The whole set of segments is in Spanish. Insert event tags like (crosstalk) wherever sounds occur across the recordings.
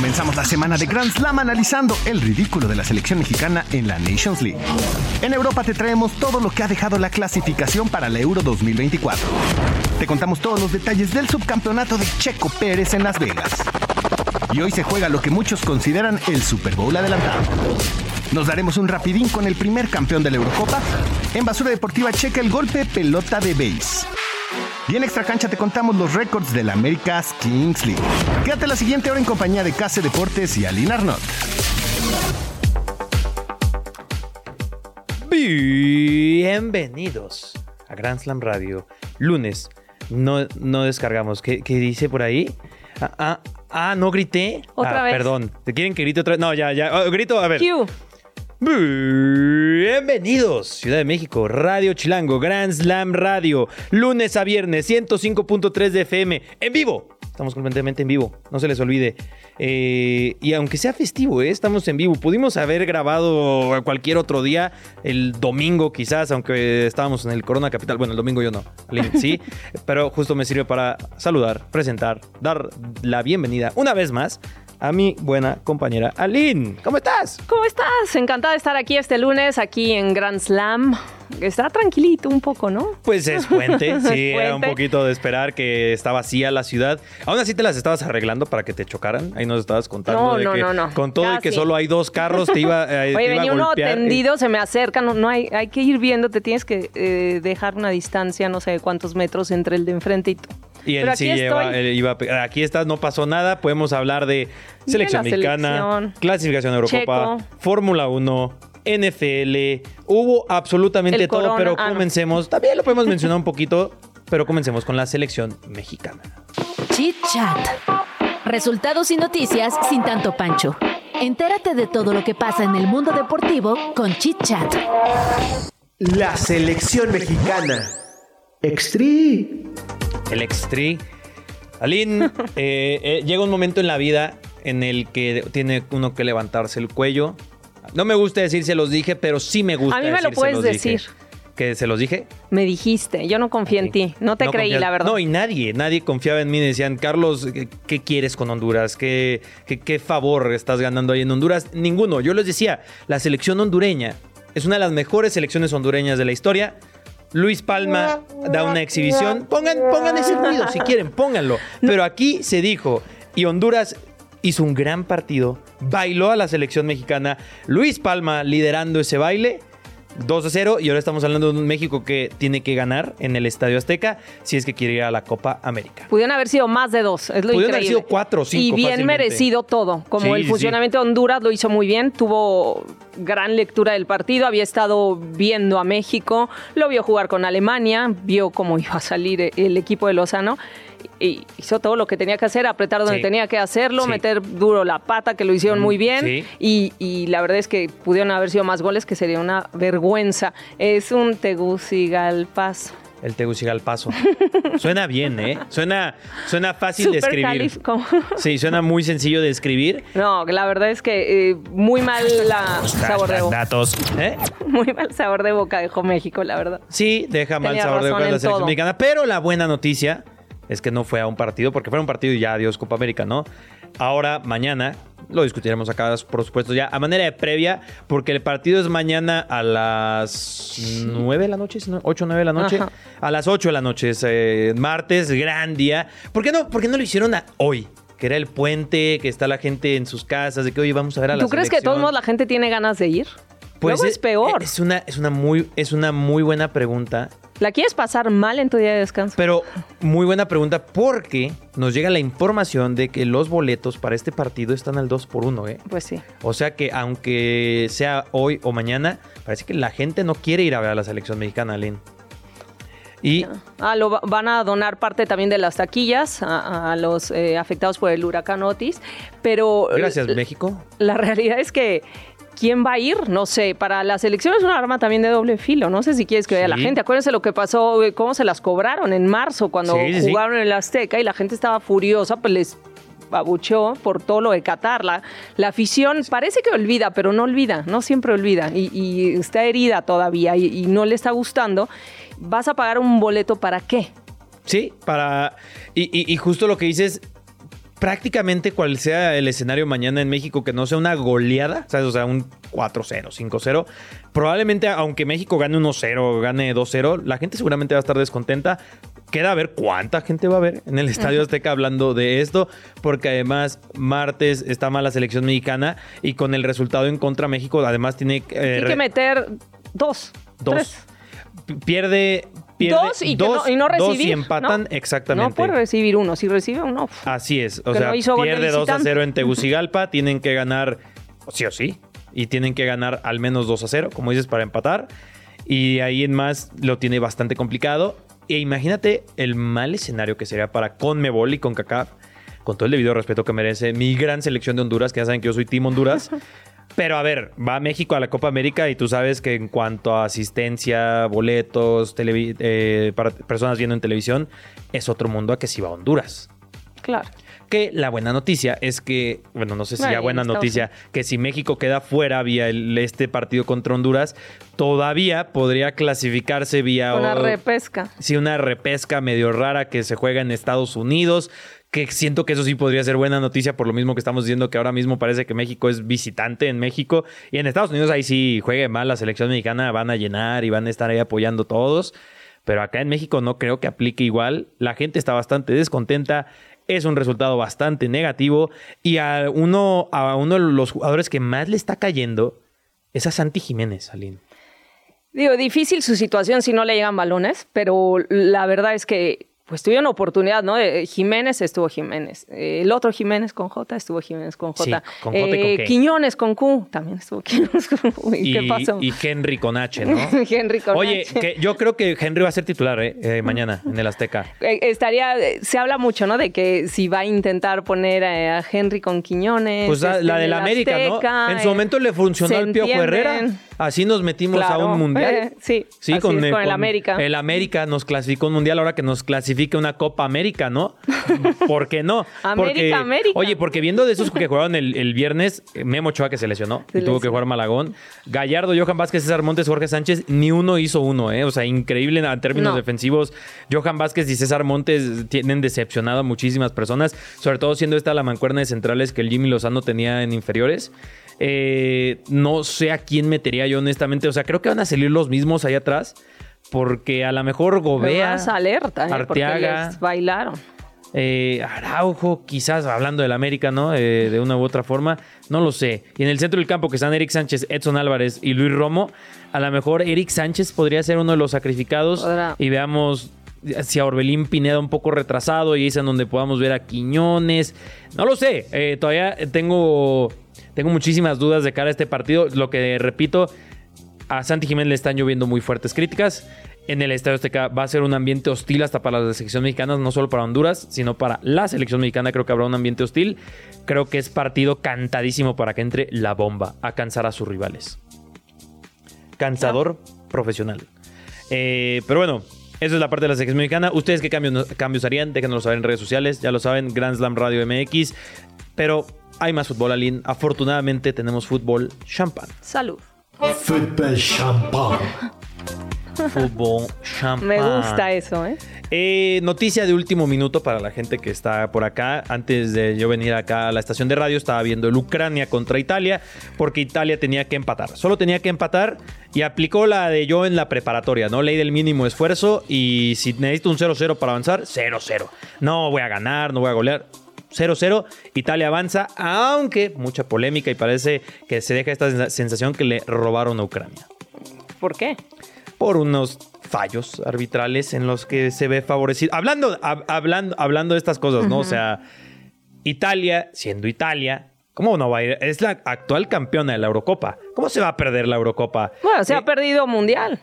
Comenzamos la semana de Grand Slam analizando el ridículo de la selección mexicana en la Nations League. En Europa te traemos todo lo que ha dejado la clasificación para la Euro 2024. Te contamos todos los detalles del subcampeonato de Checo Pérez en Las Vegas. Y hoy se juega lo que muchos consideran el Super Bowl adelantado. Nos daremos un rapidín con el primer campeón de la Eurocopa. En Basura Deportiva checa el golpe pelota de base. Y en Extra Cancha te contamos los récords de la America's Kings League. Quédate la siguiente hora en compañía de Case Deportes y Alina Arnott. Bienvenidos a Grand Slam Radio. Lunes, no, no descargamos. ¿Qué, qué dice por ahí? Ah, ah, ah, no grité. Otra Ah, vez. Perdón. ¿Te quieren que grite otra vez? No, ya, ya. Oh, grito, a ver. Q. Bienvenidos, Ciudad de México, Radio Chilango, Grand Slam Radio, lunes a viernes, 105.3 de FM, en vivo. Estamos completamente en vivo, no se les olvide. Eh, y aunque sea festivo, ¿eh? estamos en vivo. Pudimos haber grabado cualquier otro día, el domingo quizás, aunque estábamos en el Corona Capital. Bueno, el domingo yo no, sí, (laughs) pero justo me sirve para saludar, presentar, dar la bienvenida una vez más a mi buena compañera Aline. ¿Cómo estás? ¿Cómo estás? Encantada de estar aquí este lunes, aquí en Grand Slam. Está tranquilito un poco, ¿no? Pues es puente, (laughs) sí, era un poquito de esperar que está vacía la ciudad. Aún así te las estabas arreglando para que te chocaran. Ahí nos estabas contando No, de no, que no, no. con todo y que solo hay dos carros te iba, eh, (laughs) te Oye, iba a venía uno golpear. tendido, se me acerca, no, no hay, hay que ir viendo, te tienes que eh, dejar una distancia, no sé cuántos metros entre el de enfrente y tú. Y él Pero sí aquí lleva- estoy. él iba aquí estás, no pasó nada. Podemos hablar de selección mexicana, selección. clasificación Eurocopa. Fórmula 1, NFL. Hubo absolutamente El todo, corona, pero ah, no. comencemos. También lo podemos mencionar un poquito, pero comencemos con la selección mexicana. Chit Chat. Resultados y noticias sin tanto pancho. Entérate de todo lo que pasa en el mundo deportivo con Chit Chat. La selección mexicana. Extri. El extri. Aline, (laughs) eh, eh, llega un momento en la vida en el que tiene uno que levantarse el cuello. No me gusta decir se los dije, pero sí me gusta A mí me lo puedes dije. decir. ¿Que se los dije? Me dijiste, yo no confié en ti, no te No creí, la verdad. No, y nadie, nadie confiaba en mí. Decían, Carlos, ¿qué, qué quieres con Honduras? ¿Qué, qué, qué favor estás ganando ahí en Honduras? Ninguno. Yo les decía, la selección hondureña es una de las mejores selecciones hondureñas de la historia. Luis Palma da una exhibición. Pongan, pongan ese ruido si quieren, pónganlo. Pero aquí se dijo, y Honduras hizo un gran partido, bailó a la selección mexicana. Luis Palma liderando ese baile. 2 a 0 y ahora estamos hablando de un México que tiene que ganar en el Estadio Azteca si es que quiere ir a la Copa América. Pudieron haber sido más de dos, es lo Pudieron haber sido cuatro cinco Y bien fácilmente. merecido todo. Como Sí, el sí, funcionamiento de Honduras lo hizo muy bien, tuvo gran lectura del partido, había estado viendo a México, lo vio jugar con Alemania, vio cómo iba a salir el equipo de Lozano. Y hizo todo lo que tenía que hacer, apretar donde Sí. tenía que hacerlo, Sí. meter duro la pata, que lo hicieron Mm, muy bien. sí. Y, y la verdad es que pudieron haber sido más goles, que sería una vergüenza. Es un Tegucigalpazo. El Tegucigalpazo. (laughs) Suena bien, ¿eh? Suena, suena fácil de escribir. Sí, suena muy sencillo de escribir. No, la verdad es que eh, muy mal la sabor de boca. Datos. ¿Eh? (laughs) Muy mal sabor de boca dejó México, la verdad. Sí, deja mal Tenía sabor de boca la selección todo. mexicana. Pero la buena noticia es que no fue a un partido, porque fuera un partido y ya adiós Copa América, ¿no? Ahora, mañana, lo discutiremos acá, por supuesto, ya a manera de previa, porque el partido es mañana a las 9 de la noche, 8 o 9 de la noche. Ajá. A las 8 de la noche, es eh, martes, gran día. ¿Por qué, no, ¿Por qué no lo hicieron a hoy? Que era el puente, que está la gente en sus casas, de que hoy vamos a ver a la ¿Tú crees que de todos modos la gente tiene ganas de ir? Pues Luego es peor. Es una, es, una muy, es una muy buena pregunta. ¿La quieres pasar mal en tu día de descanso? Pero muy buena pregunta porque nos llega la información de que los boletos para este partido están al 2 por 1 ¿eh? Pues sí. O sea que aunque sea hoy o mañana, parece que la gente no quiere ir a ver a la selección mexicana, Lynn. Y Ah, lo va- van a donar parte también de las taquillas a, a los eh, afectados por el huracán Otis, pero gracias, México. la (laughs) realidad es que ¿quién va a ir? No sé, para la selección es un arma también de doble filo, no sé si quieres que vaya la Sí. gente. Acuérdense lo que pasó, eh, cómo se las cobraron en marzo cuando Sí, jugaron en el Azteca y la gente estaba furiosa, pues les abucheó por todo lo de Qatar. La, la afición parece que olvida, pero no olvida, no siempre olvida y, y está herida todavía y, y no le está gustando. ¿Vas a pagar un boleto para qué? Sí, para. Y justo lo que dices, prácticamente cual sea el escenario mañana en México, que no sea una goleada, ¿sabes? O sea, un 4-0, 5-0. Probablemente, aunque México gane 1-0, gane 2-0, la gente seguramente va a estar descontenta. Queda a ver cuánta gente va a ver en el Estadio Azteca hablando de esto, porque además martes está mal la selección mexicana y con el resultado en contra México, además tiene, eh, Tiene que meter dos. dos. tres. Pierde, pierde Dos y, que dos- no, y no dos recibir. y empatan ¿no? exactamente. No puede recibir uno. Si recibe uno, Así es. O Que sea, no pierde 2 a visitante. 0 en (laughs) Tegucigalpa. tienen que ganar sí o sí. Y tienen que ganar al menos 2 a 0, como dices, para empatar. Y ahí en más lo tiene bastante complicado. E imagínate el mal escenario que sería para Conmebol y CONCACAF. Con todo el debido respeto que merece mi gran selección de Honduras, que ya saben que yo soy Team Honduras. (laughs) Pero a ver, va México a la Copa América y tú sabes que en cuanto a asistencia, boletos, eh, para personas viendo en televisión, es otro mundo a que si va a Honduras. claro. Que la buena noticia es que, bueno, no sé si ya buena noticia, que si México queda fuera vía el- este partido contra Honduras, todavía podría clasificarse vía Una repesca. sí, una repesca medio rara que se juega en Estados Unidos. Que siento que eso sí podría ser buena noticia, por lo mismo que estamos diciendo que ahora mismo parece que México es visitante en México. Y en Estados Unidos ahí sí juegue mal la selección mexicana, van a llenar y van a estar ahí apoyando todos. Pero acá en México no creo que aplique igual. La gente está bastante descontenta. Es un resultado bastante negativo. Y a uno, a uno de los jugadores que más le está cayendo es a Santi Jiménez, Aline. Digo, difícil su situación si no le llegan balones, pero la verdad es que pues tuvieron oportunidad, ¿no? Eh, Jiménez estuvo Jiménez. Eh, el otro Jiménez con J estuvo Jiménez con J. Sí, con J y con Eh, K. Quiñones con Q también estuvo Quiñones con Q. (laughs) ¿Y, qué pasó? y Henry con H, ¿no? (laughs) Henry con Oye, H. que yo creo que Henry va a ser titular ¿eh? Eh, mañana en el Azteca. (laughs) Eh, Estaría, eh, se habla mucho, ¿no? De que si va a intentar poner eh, a Henry con Quiñones. Pues la, este, la del el América, Azteca, ¿no? En su eh, momento le funcionó al Piojo. Herrera. Así nos metimos Claro, a un mundial. eh, sí, es, con el América. El América nos clasificó un mundial ahora que nos clasifique una Copa América, ¿no? (laughs) ¿Por qué no? América, porque, América. Oye, porque viendo de esos que jugaron el, el viernes, Memo Ochoa que se lesionó Se y tuvo que jugar Malagón. Gallardo, Johan Vázquez, César Montes, Jorge Sánchez, ni uno hizo uno, ¿eh? O sea, increíble en términos No. defensivos. Johan Vázquez y César Montes tienen decepcionado a muchísimas personas, sobre todo siendo esta la mancuerna de centrales que el Jimmy Lozano tenía en inferiores. Eh, no sé a quién metería yo honestamente. O sea, creo que van a salir los mismos ahí atrás. Porque a lo mejor Gobea, más alerta, ¿eh? Arteaga, les bailaron. eh, Araujo, quizás hablando del América, ¿no? Eh, de una u otra forma, no lo sé. Y en el centro del campo que están Eric Sánchez, Edson Álvarez y Luis Romo, a lo mejor Eric Sánchez podría ser uno de los sacrificados Podrá. y veamos si a Orbelín Pineda un poco retrasado y es en donde podamos ver a Quiñones. No lo sé, eh, todavía tengo, tengo muchísimas dudas de cara a este partido. Lo que repito, a Santi Jiménez le están lloviendo muy fuertes críticas. En el Estadio Azteca va a ser un ambiente hostil hasta para las selecciones mexicanas, no solo para Honduras, sino para la selección mexicana. Creo que habrá un ambiente hostil. Creo que es partido cantadísimo para que entre la bomba a cansar a sus rivales. Cansador profesional. Eh, pero bueno, esa es la parte de la selección mexicana. ¿Ustedes qué cambios, cambios harían? Déjenoslo saber en redes sociales. Ya lo saben, Grand Slam Radio MX. Pero hay más fútbol, Aline. Afortunadamente tenemos fútbol champán. Salud. Football champán. Fútbol champán. Me gusta eso, ¿eh? Eh, noticia de último minuto para la gente que está por acá. Antes de yo venir acá a la estación de radio, estaba viendo el Ucrania contra Italia, porque Italia tenía que empatar. Solo tenía que empatar y aplicó la de yo en la preparatoria, ¿no? Ley del mínimo esfuerzo y si necesito un 0-0 para avanzar, 0-0. No voy a ganar, no voy a golear. 0-0, Italia avanza, aunque mucha polémica y parece que se deja esta sensación que le robaron a Ucrania ¿Por qué? por unos fallos arbitrales en los que se ve favorecido. Hablando, hab- hablando, hablando de estas cosas, ¿no? O sea, Italia, siendo Italia, ¿cómo no va a ir? Es la actual campeona de la Eurocopa. ¿Cómo se va a perder la Eurocopa? Bueno, se Eh, ha perdido mundial.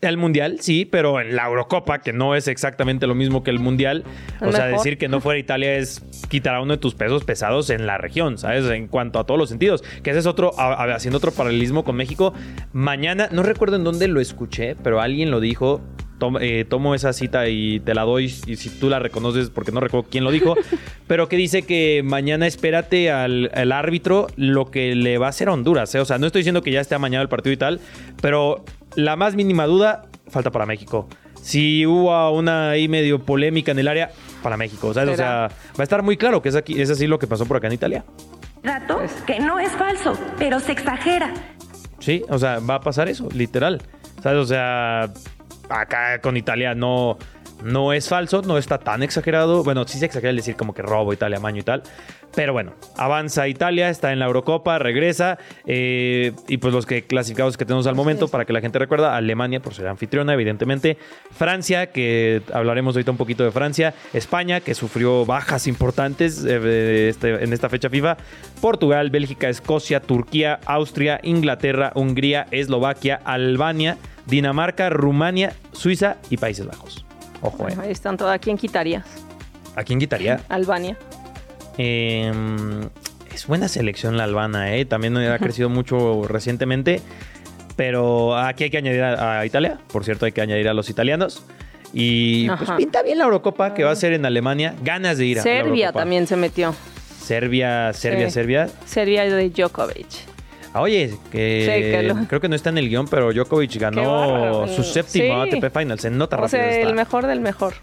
El Mundial, sí, pero en la Eurocopa, que no es exactamente lo mismo que el Mundial. O sea, decir que no fuera Italia es quitar a uno de tus pesos pesados en la región, ¿sabes? En cuanto a todos los sentidos. Que ese es otro, a- a- haciendo otro paralelismo con México. Mañana, no recuerdo en dónde lo escuché, pero alguien lo dijo. Tom- eh, tomo esa cita y te la doy. Y si tú la reconoces, porque no recuerdo quién lo dijo, (laughs) pero que dice que mañana espérate al, al árbitro lo que le va a hacer a Honduras. ¿eh? O sea, no estoy diciendo que ya esté amañado el partido y tal, pero la más mínima duda falta para México. Si hubo una ahí medio polémica en el área, para México. ¿sabes? O sea, va a estar muy claro que es, aquí, es así lo que pasó por acá en Italia. Rato que no es falso, pero se exagera. Sí, o sea, va a pasar eso, literal. ¿Sabes? O sea, acá con Italia no, no es falso, no está tan exagerado. Bueno, sí se exagera el decir como que robo Italia, amaño y tal. Pero bueno, avanza Italia, está en la Eurocopa, regresa. eh, y pues los que clasificados que tenemos al momento, para que la gente recuerda, Alemania por ser anfitriona, evidentemente. Francia, que hablaremos ahorita un poquito de Francia. España, que sufrió bajas importantes eh, este- en esta fecha FIFA. Portugal, Bélgica, Escocia, Turquía, Austria, Inglaterra, Hungría, Eslovaquia, Albania, Dinamarca, Rumania, Suiza y Países Bajos. Ojo, eh. Ahí están todas. ¿A quién quitarías? ¿A quién quitaría? Albania. Eh, es buena selección la albana, ¿eh? También ha crecido mucho recientemente. Pero aquí hay que añadir a, a Italia. Por cierto, hay que añadir a los italianos. Y pues pinta bien la Eurocopa que va a ser en Alemania. Ganas de ir a la Serbia también se metió. Serbia, Serbia, Sí. Serbia. Serbia de Djokovic. Ah, Oye, que, (laughs) creo que no está en el guion, pero Djokovic ganó su séptimo Sí. ATP Final. Se nota O rápido. sea, está. el mejor del mejor.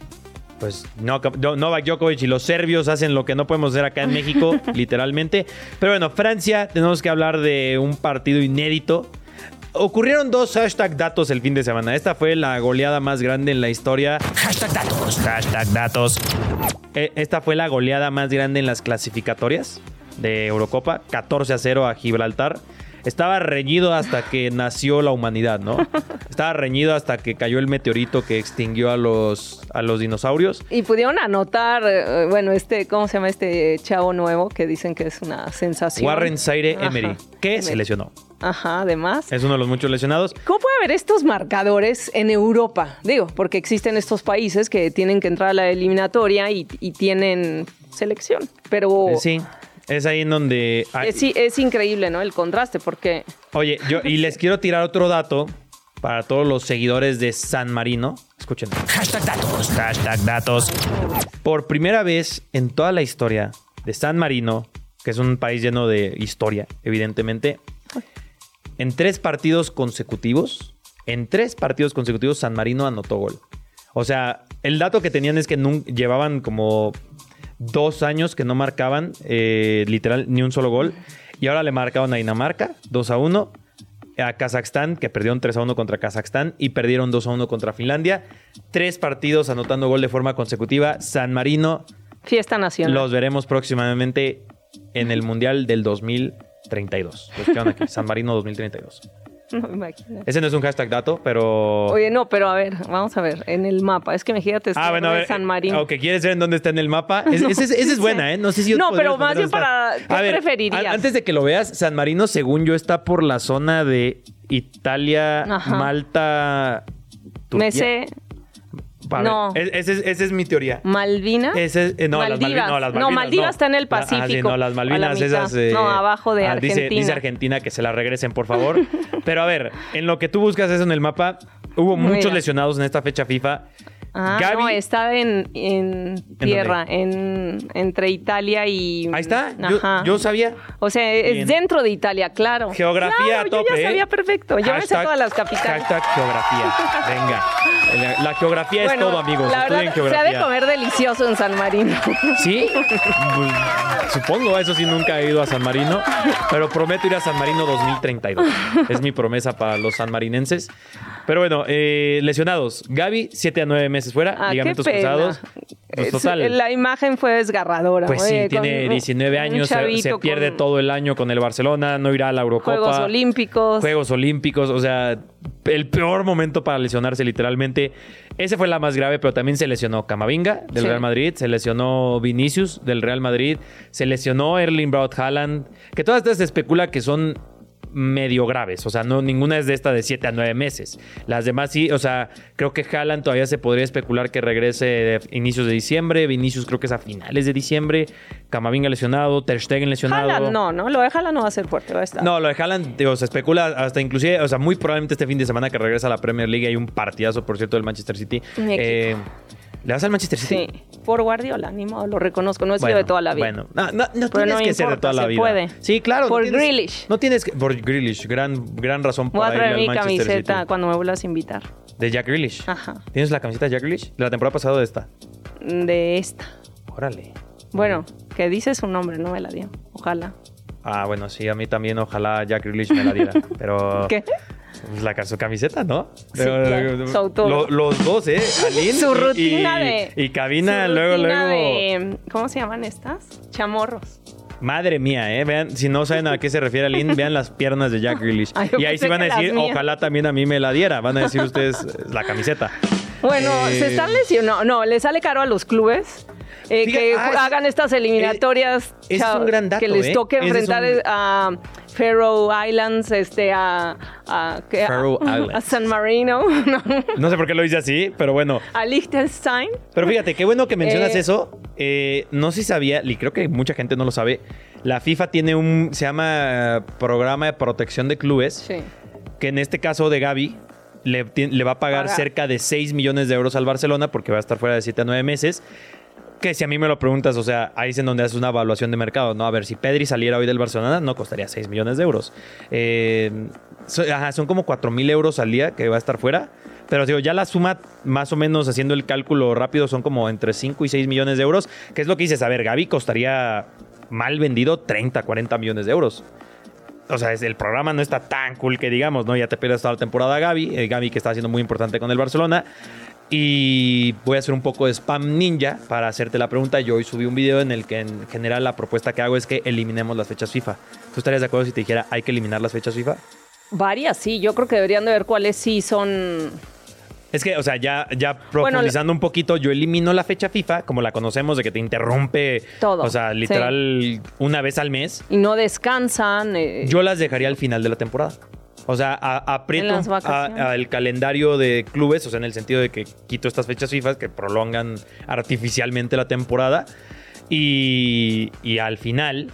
Pues no, no- Novak Djokovic y los serbios hacen lo que no podemos hacer acá en México, (laughs) literalmente. Pero bueno, Francia, tenemos que hablar de un partido inédito. Ocurrieron dos hashtag datos el fin de semana. Esta fue la goleada más grande en la historia. Hashtag datos. Hashtag datos. Eh, Esta fue la goleada más grande en las clasificatorias de Eurocopa. 14 a 0 a Gibraltar. Estaba reñido hasta que nació la humanidad, ¿no? Estaba reñido hasta que cayó el meteorito que extinguió a los, a los dinosaurios. Y pudieron anotar, eh, bueno, este, ¿cómo se llama este chavo nuevo que dicen que es una sensación? Warren Zaire Ajá. Emery, que se lesionó. Ajá, además. Es uno de los muchos lesionados. ¿Cómo puede haber estos marcadores en Europa? Digo, porque existen estos países que tienen que entrar a la eliminatoria y, y tienen selección. Pero Sí, es ahí en donde... hay- es, es increíble, ¿no? El contraste, porque Oye, yo y les quiero tirar otro dato para todos los seguidores de San Marino. Escuchen. Hashtag datos. Hashtag datos. Por primera vez en toda la historia de San Marino, que es un país lleno de historia, evidentemente, en tres partidos consecutivos, en tres partidos consecutivos, San Marino anotó gol. O sea, el dato que tenían es que llevaban como dos años que no marcaban eh, literal ni un solo gol. Y ahora le marcaron a Dinamarca 2 a 1. A Kazajstán, que perdieron 3 a 1 contra Kazajstán y perdieron 2 a 1 contra Finlandia. Tres partidos anotando gol de forma consecutiva. San Marino, fiesta nacional. los veremos próximamente en el Mundial del 2032. Los quedan aquí, San Marino 2032. (laughs) No me imagino. Ese no es un hashtag dato, pero. Oye, no, pero a ver, vamos a ver, en el mapa. Es que me fíjate, Ah, bueno, a ver. San Marino. Aunque quieres ver en dónde está en el mapa. Es- esa es, esa es (laughs) buena, ¿eh? No sé si. No, pero más bien para-. ¿qué preferirías? an- Antes de que lo veas, San Marino, según yo, está por la zona de Italia, Ajá. Malta. Turquía. Me sé ver, no. es- esa es, mi teoría. Malvina. Ese, eh, no, las Maldivas. Malvinas, no, las No, Malvinas. Está en el ah, sí, Pacífico, no, las Malvinas, esas. eh, No, abajo de ah, dice- Argentina. Dice, Argentina que se la regresen, por favor. (laughs) Pero a ver, en lo que tú buscas eso en el mapa, hubo Mira. muchos lesionados en esta fecha FIFA. Ah, Gaby- no, está en, en tierra, en, entre Italia y... Ahí está, yo, sabía. O sea, es Bien. dentro de Italia, claro. Geografía Claro, a tope. Yo ya ¿eh? sabía perfecto. Yo me sé todas las capitales. Hashtag geografía. Venga. La, la geografía es todo, amigos. La verdad, se ha geografía. de comer delicioso en San Marino. (laughs) ¿Sí? Pues, supongo, eso sí, nunca he ido a San Marino, pero prometo ir a San Marino 2032. Es mi promesa para los sanmarinenses. Pero bueno, eh, lesionados. Gaby, 7 a 9 meses fuera, Ah, ligamentos pena. cruzados. Pues, Es- total. La imagen fue desgarradora. Pues sí, tiene con 19 un años, se, se pierde todo el año con el Barcelona, no irá a la Eurocopa. Juegos Olímpicos. Juegos Olímpicos, o sea, el peor momento para lesionarse literalmente. Ese fue la más grave, pero también se lesionó Camavinga del Sí. Real Madrid, se lesionó Vinicius del Real Madrid, se lesionó Erling Braut Haaland, que todas estas se especula que son medio graves. O sea, no, ninguna es de esta de 7 a 9 meses. Las demás sí, o sea, creo que Haaland todavía se podría especular que regrese de inicios de diciembre. Vinicius creo que es a finales de diciembre. Camavinga lesionado, Ter Stegen lesionado. Haaland no, ¿no? Lo de Haaland no va a ser fuerte, va a estar. No, lo de Haaland, digo, se especula hasta inclusive, o sea, muy probablemente este fin de semana que regresa a la Premier League hay un partidazo, por cierto, del Manchester City. Mi equipo. Eh, ¿Le vas al Manchester City? Sí, por Guardiola, ni modo, lo reconozco, no es sido de toda la vida. Bueno, no, no, no tienes no que ser de toda la se vida. puede. Sí, claro. Por tienes- Grealish. No tienes que. Por Grealish, gran, gran razón Voy a para ir traer al mi camiseta City. cuando me vuelvas a invitar. De Jack Grealish. Ajá. ¿Tienes la camiseta de Jack Grealish? De la temporada pasada o de esta. De esta. Órale. Bueno, que dice su nombre, no me la dio. Ojalá. Ah, bueno, sí, a mí también ojalá Jack Grealish me la diera. (laughs) Pero. ¿Qué? Pues la su camiseta, ¿no? Sí, claro. Lo- los dos, ¿eh? Su rutina y, de. Y cabina, su luego, rutina luego. de- ¿Cómo se llaman estas? Chamorros. Madre mía, ¿eh? Vean, si no saben a qué se refiere Alin, vean las piernas de Jack Grealish. Ay, y ahí sí van a decir, ojalá también a mí me la diera. Van a decir ustedes eh, la camiseta. Bueno, Eh, se están lesionando. No, le sale caro a los clubes. Eh, Fíjate, que ah, hagan estas eliminatorias ese es un gran dato, que les ¿eh? toque enfrentar un- a Faroe Islands este a. (laughs) San Marino (laughs) no, No sé por qué lo hice así, pero bueno. a Liechtenstein Pero fíjate, qué bueno que mencionas Eh, eso. Eh, no sé si sabía, y creo que mucha gente no lo sabe. La FIFA tiene un, se llama eh, Programa de Protección de Clubes, sí que en este caso de Gaby le, va a pagar Pagar. cerca de 6 millones de euros al Barcelona porque va a estar fuera de 7 a 9 meses. Que si a mí me lo preguntas, o sea, ahí es en donde haces una evaluación de mercado, ¿no? A ver, si Pedri saliera hoy del Barcelona, no costaría 6 millones de euros. Eh, ajá, son como 4 mil euros al día que va a estar fuera. Pero digo, ya la suma, más o menos haciendo el cálculo rápido, son como entre 5 y 6 millones de euros. Que es lo que dices, a ver, Gaby costaría mal vendido 30, 40 millones de euros. O sea, el programa no está tan cool que digamos, ¿no? Ya te pierdes toda la temporada Gaby, eh, Gaby que está haciendo muy importante con el Barcelona. Y voy a hacer un poco de spam ninja para hacerte la pregunta. Yo hoy subí un video en el que en general la propuesta que hago es que eliminemos las fechas FIFA. ¿Tú estarías de acuerdo si te dijera hay que eliminar las fechas FIFA? varias sí yo creo que deberían de ver cuáles sí son Es que, o sea, ya, ya profundizando un poquito, yo elimino la fecha FIFA, como la conocemos, de que te interrumpe. Todo, O sea, literal, una vez al mes. y no descansan eh, Yo las dejaría al final de la temporada. O sea, a- aprieto En las a- vacaciones. a el calendario de clubes, o sea, en el sentido de que quito estas fechas FIFA que prolongan artificialmente la temporada. Y, y al final,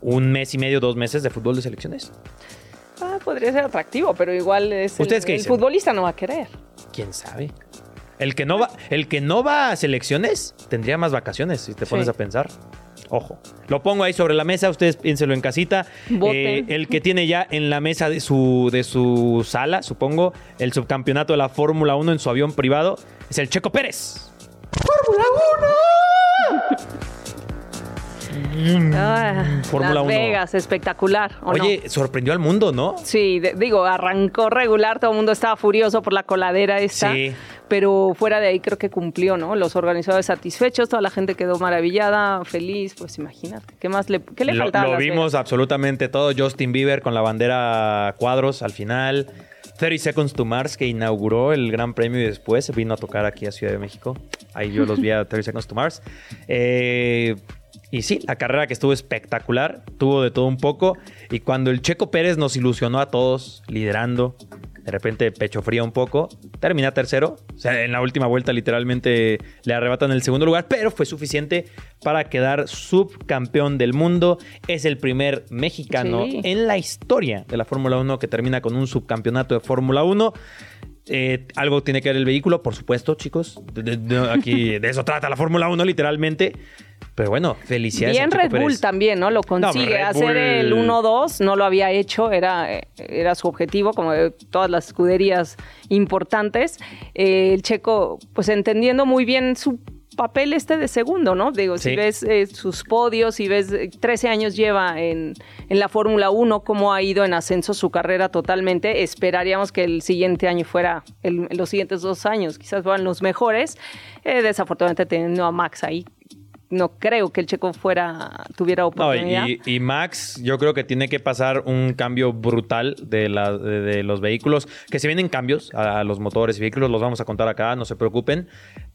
un mes y medio, dos meses de fútbol de selecciones. ah, podría ser atractivo pero igual es el, ¿Ustedes qué el dicen? futbolista no va a querer ¿Quién sabe? El que no va, el que no va a selecciones tendría más vacaciones, si te pones Sí. a pensar. Ojo. Lo pongo ahí sobre la mesa, ustedes piénselo en casita. Eh, el que tiene ya en la mesa de su, de su sala, supongo, el subcampeonato de la Fórmula 1 en su avión privado, es el Checo Pérez. Ah, Fórmula Las 1. Vegas espectacular ¿o no? Oye, sorprendió al mundo, ¿no? Sí, de- digo, arrancó regular, todo el mundo estaba furioso por la coladera esta, Sí. pero fuera de ahí creo que cumplió, ¿no? Los organizadores satisfechos, toda la gente quedó maravillada, feliz, pues imagínate, ¿qué más le, qué le lo faltaba? lo vimos Vegas? absolutamente todo. Justin Bieber con la bandera cuadros al final. 30 Seconds to Mars, que inauguró el Gran Premio y después vino a tocar aquí a Ciudad de México. Ahí yo los vi a 30 Seconds to Mars. Eh, y sí, la carrera que estuvo espectacular, tuvo de todo un poco. Y cuando el Checo Pérez nos ilusionó a todos, liderando, de repente pecho fría un poco, termina tercero. O sea, en la última vuelta literalmente le arrebatan el segundo lugar, pero fue suficiente para quedar subcampeón del mundo. Es el primer mexicano Sí. en la historia de la Fórmula 1 que termina con un subcampeonato de Fórmula 1. Eh, algo tiene que ver el vehículo, por supuesto, chicos. De, de- de- aquí de eso trata la Fórmula 1, literalmente. Pero bueno, felicidades. Bien Red Bull Pérez. también, ¿no? Lo consigue. Hacer Bull- el 1-2 no lo había hecho, era, eh, era su objetivo, como de todas las escuderías importantes. Eh, el checo, pues entendiendo muy bien su papel este de segundo, ¿no? Digo, Sí. si ves eh, sus podios, si ves, eh, 13 años lleva en, en la Fórmula 1, cómo ha ido en ascenso su carrera totalmente, esperaríamos que el siguiente año fuera, el- los siguientes dos años quizás fueran los mejores, Eh, desafortunadamente teniendo a Max ahí no creo que el checo fuera tuviera No, oportunidad. y, y Max, yo creo que tiene que pasar un cambio brutal de, la- de- de los vehículos. Que se vienen cambios a, los motores y vehículos, los vamos a contar acá, no se preocupen.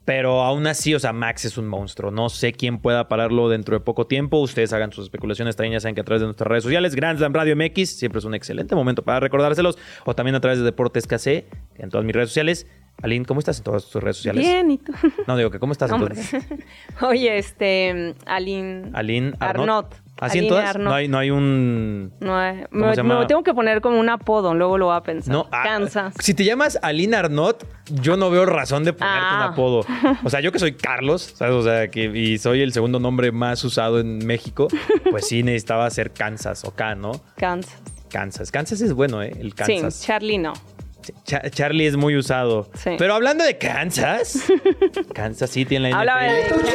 Pero aún así, o sea, Max es un monstruo. No sé quién pueda pararlo dentro de poco tiempo. Ustedes hagan sus especulaciones, también ya saben que a través de nuestras redes sociales, Grand Slam Radio MX, siempre es un excelente momento para recordárselos. O también a través de Deportes KC, en todas mis redes sociales. Aline, ¿cómo estás en todas tus redes sociales? Bien, ¿y tú? (laughs) No, digo que ¿cómo estás en todas? (laughs) Oye, este, Aline. Aline Arnott. Arnott. ¿Así en Aline todas? Arnott. No hay, no hay un... No, ¿Cómo me, llama? me tengo que poner como un apodo, luego lo voy a pensar. No, ah, Kansas. Si te llamas Aline Arnott, yo no veo razón de ponerte Ah. un apodo. (laughs) O sea, yo que soy Carlos, ¿sabes? O sea, que y soy el segundo nombre más usado en México, pues sí necesitaba ser Kansas o K, ¿no? Kansas. Kansas. Kansas es bueno, ¿eh? El Kansas. Sí, Charlie no. Cha- Charlie es muy usado. Sí. Pero hablando de Kansas, (laughs) Kansas City en la Hablaba de NFL.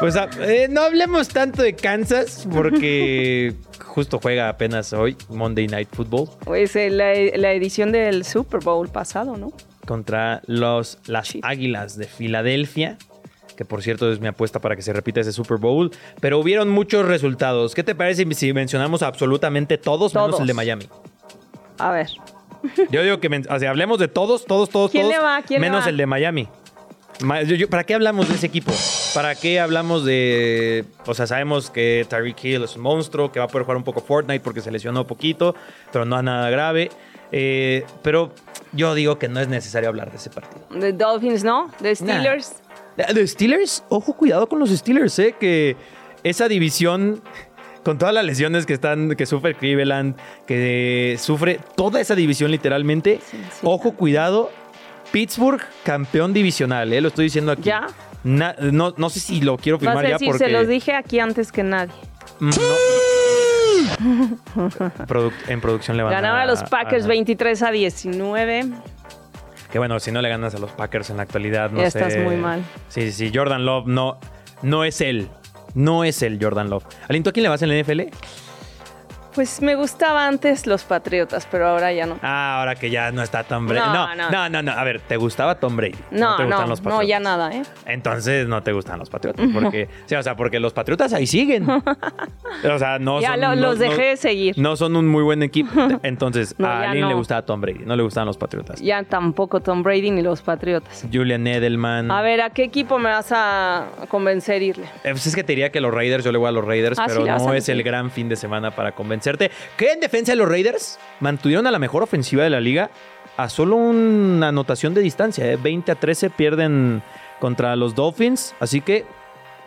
Pues ah, eh, no hablemos tanto de Kansas porque justo juega apenas hoy Monday Night Football. Pues eh, la, la edición del Super Bowl pasado, ¿no? contra los, las. Águilas de Filadelfia, que por cierto es mi apuesta para que se repita ese Super Bowl, pero hubieron muchos resultados. ¿Qué te parece si mencionamos absolutamente todos, menos Todos. el de Miami? A ver. Yo digo que men- o sea, hablemos de todos, todos, todos, ¿Quién todos, le va? ¿Quién le menos va? el de Miami. Ma- yo- yo- ¿Para qué hablamos de ese equipo? ¿Para qué hablamos de...? O sea, sabemos que Tyreek Hill es un monstruo, que va a poder jugar un poco Fortnite porque se lesionó poquito, pero no a nada grave. Eh, pero yo digo que no es necesario hablar de ese partido. The Dolphins, ¿no? The Steelers. ¿De Steelers? Ojo, cuidado con los Steelers, ¿eh? Que esa división, con todas las lesiones que están, que sufre Cleveland, que sufre toda esa división literalmente. Sí, sí. Ojo, cuidado. Pittsburgh, campeón divisional, ¿eh? Lo estoy diciendo aquí. ¿Ya? Na- no, no sé si lo quiero Vas a firmar ya decir, porque... se los dije aquí antes que nadie. Mm, no. (laughs) Produc- en producción le van Ganaron a los Packers a- 23 a 19. Que bueno, si no le ganas a los Packers en la actualidad, no Ya sé. estás muy mal. Sí, sí, sí. Jordan Love no, no es él. No es el Jordan Love. Alinto, ¿a quién le vas en la NFL? Pues me gustaba antes los Patriotas, pero ahora ya no. Ah, ahora que ya no está Tom Brady. No, No, no. no, no, no. A ver, ¿te gustaba Tom Brady? No, te no, gustan los no, Patriotas. ya nada, ¿eh? Entonces no te gustan los Patriotas. (laughs) Porque, sí, o sea, porque los Patriotas ahí siguen. O sea, no Ya son. lo- no- los dejé no- de seguir. No son un muy buen equipo. (laughs) Entonces, No, a ya alguien le no. gustaba Tom Brady. No le gustaban los Patriotas. Ya tampoco Tom Brady ni los Patriotas. Julian Edelman. A ver, ¿a qué equipo me vas a convencer irle? Eh, pues es que te diría que los Raiders, yo le voy a los Raiders, Ah, pero sí, no es el gran fin de semana para Que en defensa de los Raiders mantuvieron a la mejor ofensiva de la liga a solo una anotación de distancia. ¿eh? 20 a 13 pierden contra los Dolphins, así que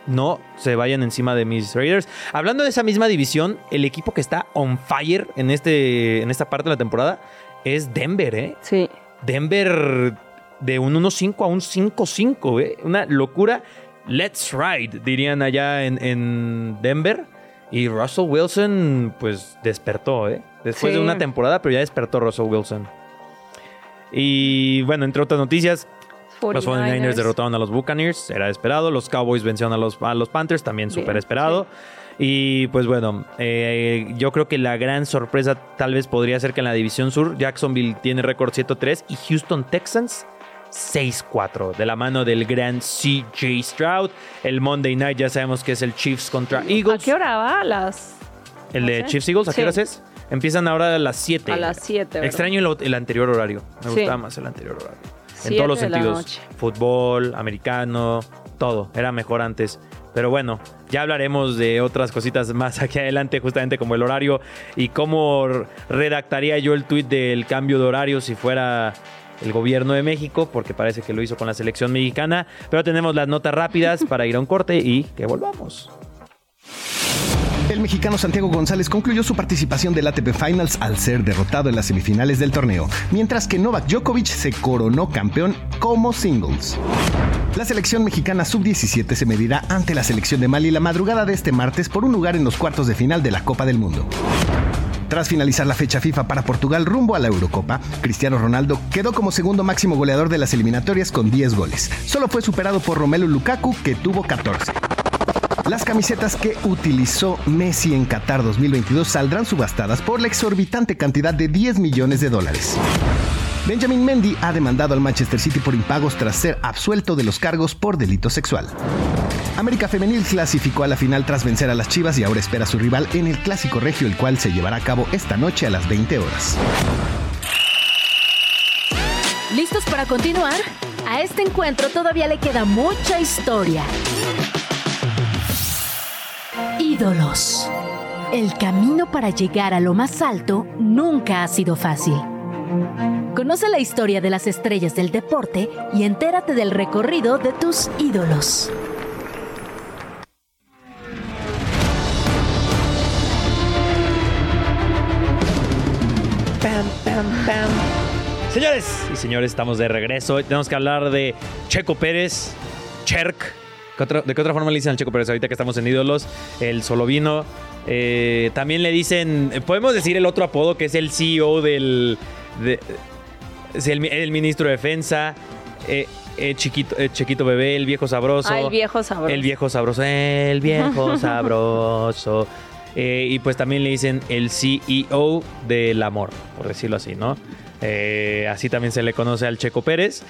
no se vayan encima de mis Raiders. Hablando de esa misma división, el equipo que está on fire en, este, en esta parte de la temporada es Denver, ¿eh? Sí. Denver de un 1-5 a un 5-5, ¿eh? Una locura. Let's ride, dirían allá en, en Denver. Y Russell Wilson, pues despertó, ¿eh? Después Sí. de una temporada, pero ya despertó Russell Wilson. Y bueno, entre otras noticias, los 49ers derrotaron a los Buccaneers, era esperado. Los Cowboys vencieron a los, a los Panthers, también súper esperado. Y pues bueno, eh, yo creo que la gran sorpresa tal vez podría ser que en la división sur Jacksonville tiene récord 7-3 y Houston Texans 6-4 de la mano del gran CJ Stroud. El Monday Night ya sabemos que es el Chiefs contra ¿A Eagles. qué hora va? A las, El de sé? Chiefs Eagles, ¿a qué Sí. horas es? Empiezan ahora a las 7. a las 7. Extraño el, el anterior horario. Me Sí. gustaba más el anterior horario. En todos los sentidos. Fútbol, americano, todo. Era mejor antes. Pero bueno, ya hablaremos de otras cositas más aquí adelante, justamente como el horario y cómo redactaría yo el tuit del cambio de horario si fuera el gobierno de México, porque parece que lo hizo con la selección mexicana. Pero tenemos las notas rápidas para ir a un corte y que volvamos. El mexicano Santiago González concluyó su participación del ATP Finals al ser derrotado en las semifinales del torneo, mientras que Novak Djokovic se coronó campeón como singles. La selección mexicana sub-17 se medirá ante la selección de Mali la madrugada de este martes por un lugar en los cuartos de final de la Copa del Mundo. Tras finalizar la fecha FIFA para Portugal rumbo a la Eurocopa, Cristiano Ronaldo quedó como segundo máximo goleador de las eliminatorias con 10 goles. Solo fue superado por Romelu Lukaku, que tuvo 14. Las camisetas que utilizó Messi en Qatar 2022 saldrán subastadas por la exorbitante cantidad de 10 millones de dólares. Benjamin Mendy ha demandado al Manchester City por impagos tras ser absuelto de los cargos por delito sexual. América Femenil clasificó a la final tras vencer a las Chivas y ahora espera a su rival en el Clásico Regio, el cual se llevará a cabo esta noche a las 20 horas. ¿Listos para continuar? A este encuentro todavía le queda mucha historia. Ídolos. El camino para llegar a lo más alto nunca ha sido fácil. Conoce la historia de las estrellas del deporte y entérate del recorrido de tus ídolos. Pam, pam, pam. Señores y señores, estamos de regreso. Hoy tenemos que hablar de Checo Pérez, Cherk. ¿Qué otra- ¿De qué otra forma le dicen al Checo Pérez ahorita que estamos en ídolos? El Solovino. Eh, también le dicen, podemos decir el otro apodo que es el CEO del... de- el, el ministro de Defensa. eh, eh, chiquito, eh, chiquito bebé, el viejo sabroso. Ah, el viejo sabroso. El viejo sabroso, el viejo (laughs) sabroso. Eh, y pues también le dicen el CEO del amor, por decirlo así, ¿no? Eh, así también se le conoce al Checo Pérez.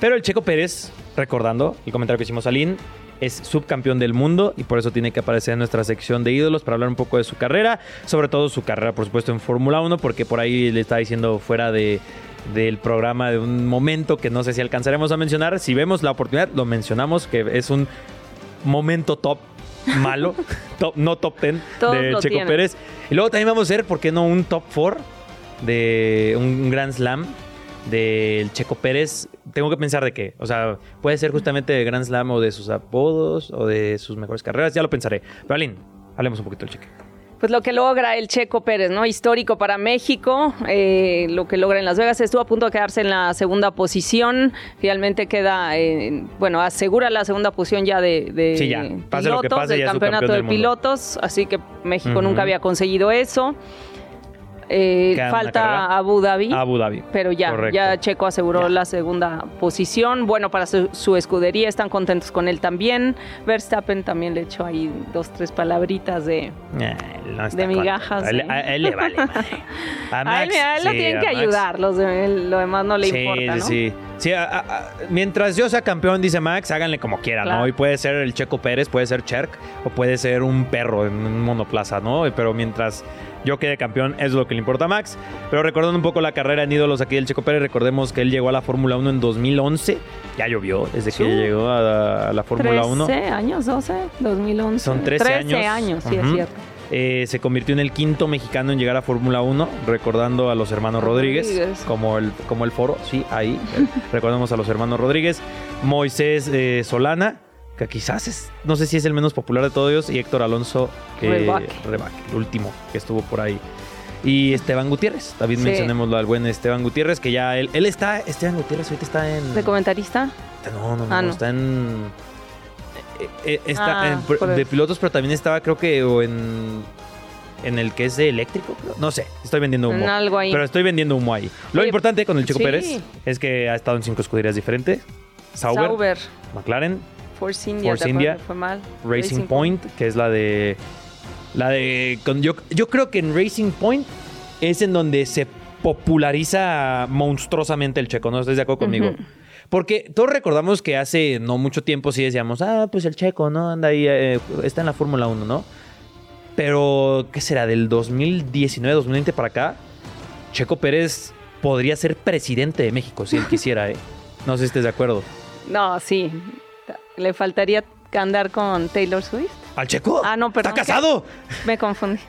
Pero el Checo Pérez, recordando el comentario que hicimos a Lin, es subcampeón del mundo y por eso tiene que aparecer en nuestra sección de ídolos para hablar un poco de su carrera, sobre todo su carrera, por supuesto, en Fórmula 1, porque por ahí le estaba diciendo fuera de, del programa de un momento que no sé si alcanzaremos a mencionar. Si vemos la oportunidad, lo mencionamos, que es un momento top malo, (laughs) top, no top 10 Todos de lo Checo tienen. Pérez. Y luego también vamos a hacer, ¿por qué no? Un top 4 de un Grand Slam del Checo Pérez. Tengo que pensar de qué. O sea, puede ser justamente de Grand Slam o de sus apodos o de sus mejores carreras. Ya lo pensaré. Pero Aline, hablemos un poquito del Cheque. Pues lo que logra el Checo Pérez, ¿no? Histórico para México, eh, lo que logra en Las Vegas. Estuvo a punto de quedarse en la segunda posición. Finalmente queda, en- bueno, asegura la segunda posición ya de, de Sí, ya. Pase lo que pilotos, pase, del ya campeonato de pilotos. Así que México nunca había conseguido eso. Eh, falta. Abu Dhabi. Abu Dhabi. Pero ya, Correcto. ya Checo aseguró Ya. la segunda posición. Bueno, para su, su escudería están contentos con él también. Verstappen también le echó ahí dos, tres palabritas de... Eh, no De migajas, A él, a él le vale. (laughs) A A él, Max, a él lo sí, tienen a que Max. ayudar, los de- lo demás no le sí, importa, ¿no? Sí, sí. a- a- a- mientras yo sea campeón, dice Max, háganle como quieran, ¿no? Claro. Y puede ser el Checo Pérez, puede ser Cherk, o puede ser un perro en un monoplaza, ¿no? Pero mientras yo quede campeón, es lo que le importa a Max. Pero recordando un poco la carrera en ídolos aquí del Checo Pérez, recordemos que él llegó a la Fórmula 1 en 2011. Ya llovió desde que llegó a, a la Fórmula 1. 13 años, 12, 2011. Son 13, años. años, sí, es cierto. Eh, se convirtió en el quinto mexicano en llegar a Fórmula 1, recordando a los hermanos Rodríguez, Rodríguez. como el, como el foro, sí, ahí. eh, (laughs) recordemos a los hermanos Rodríguez. Moisés eh, Solana, que quizás es, no sé si es el menos popular de todos ellos, y Héctor Alonso eh. Rebaque, el último que estuvo por ahí. Y Esteban Gutiérrez, también Sí. mencionémoslo al buen Esteban Gutiérrez, que ya él, él está, Esteban Gutiérrez ahorita está en... ¿De comentarista? No, no, no, Ah, no. está en. eh, eh, está Ah, en- de pilotos, pero también estaba, creo que, o en. En el que es de eléctrico, no sé, estoy vendiendo humo. En algo ahí. Pero estoy vendiendo humo ahí. Lo Oye, importante con el Chico sí. Pérez es que ha estado en cinco escuderías diferentes: Sauber, Sauber, McLaren, Force India, Force ¿te India? Fue mal. Racing Point, que es la de. La de. con- yo, yo creo que en Racing Point es en donde se populariza monstruosamente el checo, ¿no? ¿Estás de acuerdo conmigo? Porque todos recordamos que hace no mucho tiempo sí decíamos, ah, pues el checo, ¿no? Anda ahí, eh, está en la Fórmula 1, ¿no? Pero, ¿qué será? Del 2019, 2020 para acá, Checo Pérez podría ser presidente de México si él quisiera, ¿eh? No sé si estés de acuerdo. No, sí. Le faltaría andar con Taylor Swift. ¿Al Checo? Ah, no, perdón. ¿Está casado? Me confundí.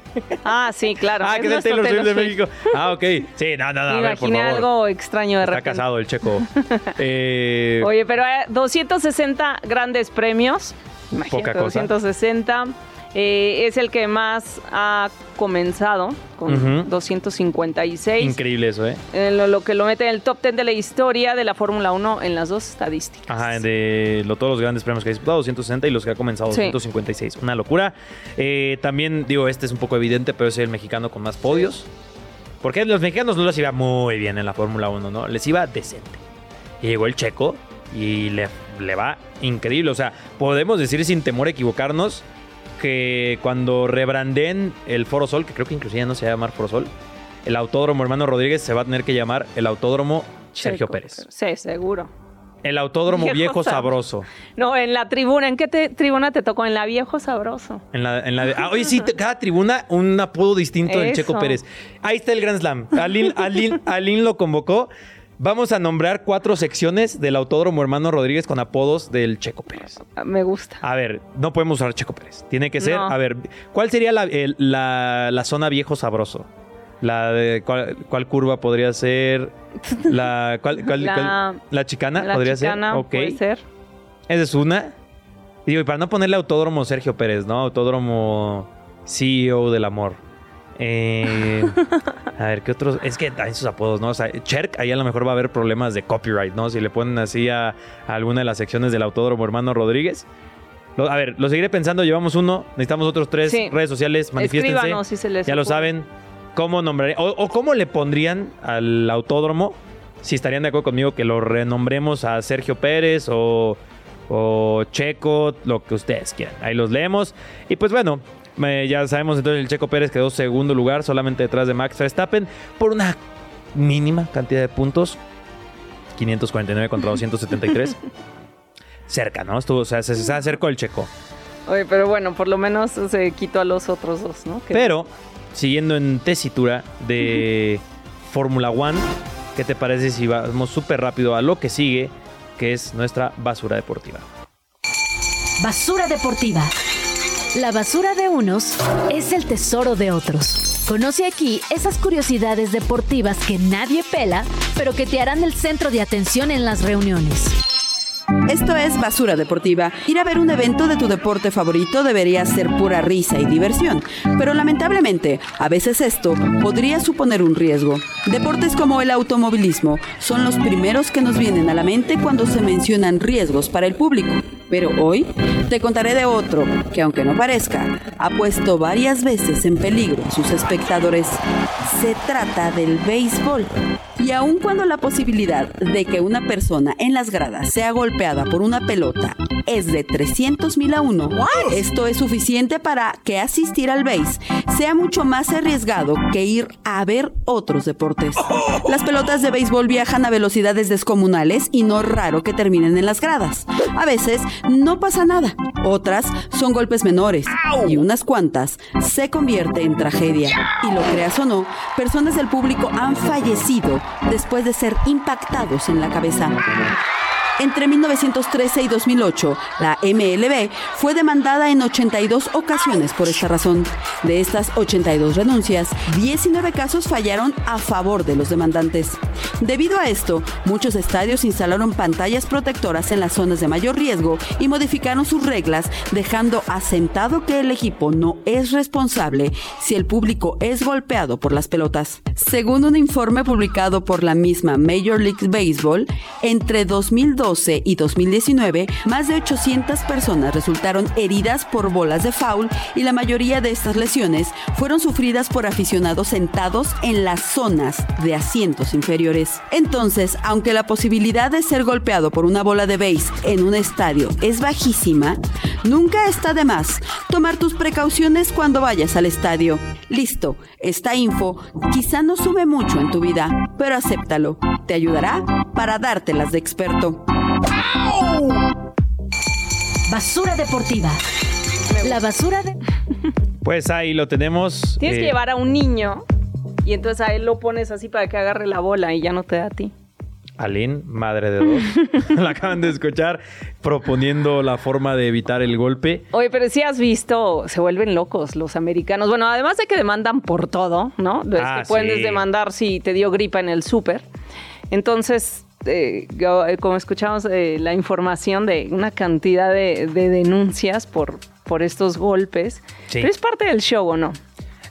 Ah, sí, claro. (laughs) Ah, que es el nuestro Taylor Swift de México. Ah, ok. Sí, no, no, Me a ver, por imaginé favor. algo extraño de Está repente. casado el Checo. (laughs) Eh, Oye, pero eh, 260 grandes premios. Imagínate, Poca cosa. 260. Eh, es el que más ha comenzado, con Ujú. 256. increíble eso, ¿eh? Eh, lo, lo que lo mete en el top 10 de la historia de la Fórmula 1 en las dos estadísticas. Ajá, de lo- todos los grandes premios que ha disputado, 260 y los que ha comenzado, Sí. 256. Una locura. Eh, también, digo, este es un poco evidente, pero es el mexicano con más podios. Porque los mexicanos no les iba muy bien en la Fórmula 1, ¿no? Les iba decente. Y llegó el checo y le, le va increíble. O sea, podemos decir sin temor a equivocarnos que cuando rebranden el Foro Sol, que creo que inclusive ya no se va a llamar Foro Sol, el autódromo hermano Rodríguez se va a tener que llamar el autódromo Sergio Pérez. Sí, seguro. El autódromo Viejo viejo sabroso. No, en la tribuna. ¿En qué te- tribuna te tocó? En la viejo sabroso. En la, en la de- ah, oye, sí, cada tribuna un apodo distinto del. Checo Pérez. Ahí está el Grand Slam. Alin, Alin, Alin lo convocó. Vamos a nombrar cuatro secciones del Autódromo Hermano Rodríguez con apodos del Checo Pérez. Ah, Me gusta. A ver, no podemos usar Checo Pérez. Tiene que ser, No. a ver, ¿cuál sería la, el- la- la zona viejo sabroso? La de cuál, cuál curva podría ser (laughs) la cuál- cuál- La- cuál- la chicana La podría chicana ser. Ok. puede ser. Esa es una. Digo, y para no ponerle autódromo Sergio Pérez, ¿no? Autódromo CEO del amor. Eh, a ver, ¿qué otros? Es que hay sus apodos, ¿no? O sea, Cherk, ahí a lo mejor va a haber problemas de copyright, ¿no? Si le ponen así a, a alguna de las secciones del autódromo hermano Rodríguez. Lo- a ver, lo seguiré pensando, llevamos uno, necesitamos otros tres Sí. redes sociales, manifiéstense. Si se les ya lo saben. ¿Cómo nombrarían? O, o cómo le pondrían al autódromo? Si estarían de acuerdo conmigo que lo renombremos a Sergio Pérez o, o Checo, lo que ustedes quieran. Ahí los leemos. Y pues bueno, ya sabemos entonces el Checo Pérez quedó segundo lugar, solamente detrás de Max Verstappen, por una mínima cantidad de puntos. 549 contra 273. (laughs) Cerca, ¿no? Estuvo, o sea, se, se acercó el Checo. Oye, pero bueno, por lo menos se quitó a los otros dos, ¿no? Pero, siguiendo en tesitura de Fórmula One, ¿qué te parece si vamos súper rápido a lo que sigue, que es nuestra basura deportiva? Basura deportiva. La basura de unos es el tesoro de otros. Conoce aquí esas curiosidades deportivas que nadie pela, pero que te harán el centro de atención en las reuniones. Esto es Basura Deportiva. Ir a ver un evento de tu deporte favorito debería ser pura risa y diversión, pero lamentablemente a veces esto podría suponer un riesgo. Deportes como el automovilismo son los primeros que nos vienen a la mente cuando se mencionan riesgos para el público. Pero hoy te contaré de otro que aunque no parezca, ha puesto varias veces en peligro a sus espectadores. Se trata del béisbol. Y aun cuando la posibilidad de que una persona en las gradas sea golpeada por una pelota es de 300 mil a 1, esto es suficiente para que asistir al béis sea mucho más arriesgado que ir a ver otros deportes. Las pelotas de béisbol viajan a velocidades descomunales y no es raro que terminen en las gradas. A veces no pasa nada, otras son golpes menores y unas cuantas se convierte en tragedia. Y lo creas o no, personas del público han fallecido después de ser impactados en la cabeza. Entre 1913 y 2008, la MLB fue demandada en 82 ocasiones por esta razón. De estas 82 renuncias, 19 casos fallaron a favor de los demandantes. Debido a esto, muchos estadios instalaron pantallas protectoras en las zonas de mayor riesgo y modificaron sus reglas, dejando asentado que el equipo no es responsable si el público es golpeado por las pelotas. Según un informe publicado por la misma Major League Baseball, entre 2012 y 2019, más de 800 personas resultaron heridas por bolas de foul y la mayoría de estas lesiones fueron sufridas por aficionados sentados en las zonas de asientos inferiores. Entonces, aunque la posibilidad de ser golpeado por una bola de base en un estadio es bajísima, nunca está de más tomar tus precauciones cuando vayas al estadio. Listo, esta info quizá no sube mucho en tu vida, pero acéptalo. Te ayudará para dártelas de experto. Basura deportiva. La basura de... Pues ahí lo tenemos. Tienes que eh, llevar a un niño y entonces a él lo pones así para que agarre la bola y ya no te da a ti. Aline, madre de dos. (laughs) la acaban de escuchar proponiendo la forma de evitar el golpe. Oye, pero si has visto, se vuelven locos los americanos. Bueno, además de que demandan por todo, ¿no? Es Ah, que puedes sí. demandar si te dio gripa en el súper. Entonces, eh, yo, eh, como escuchamos eh, la información de una cantidad de, de denuncias por, por estos golpes, Sí. pero es parte del show, ¿o no?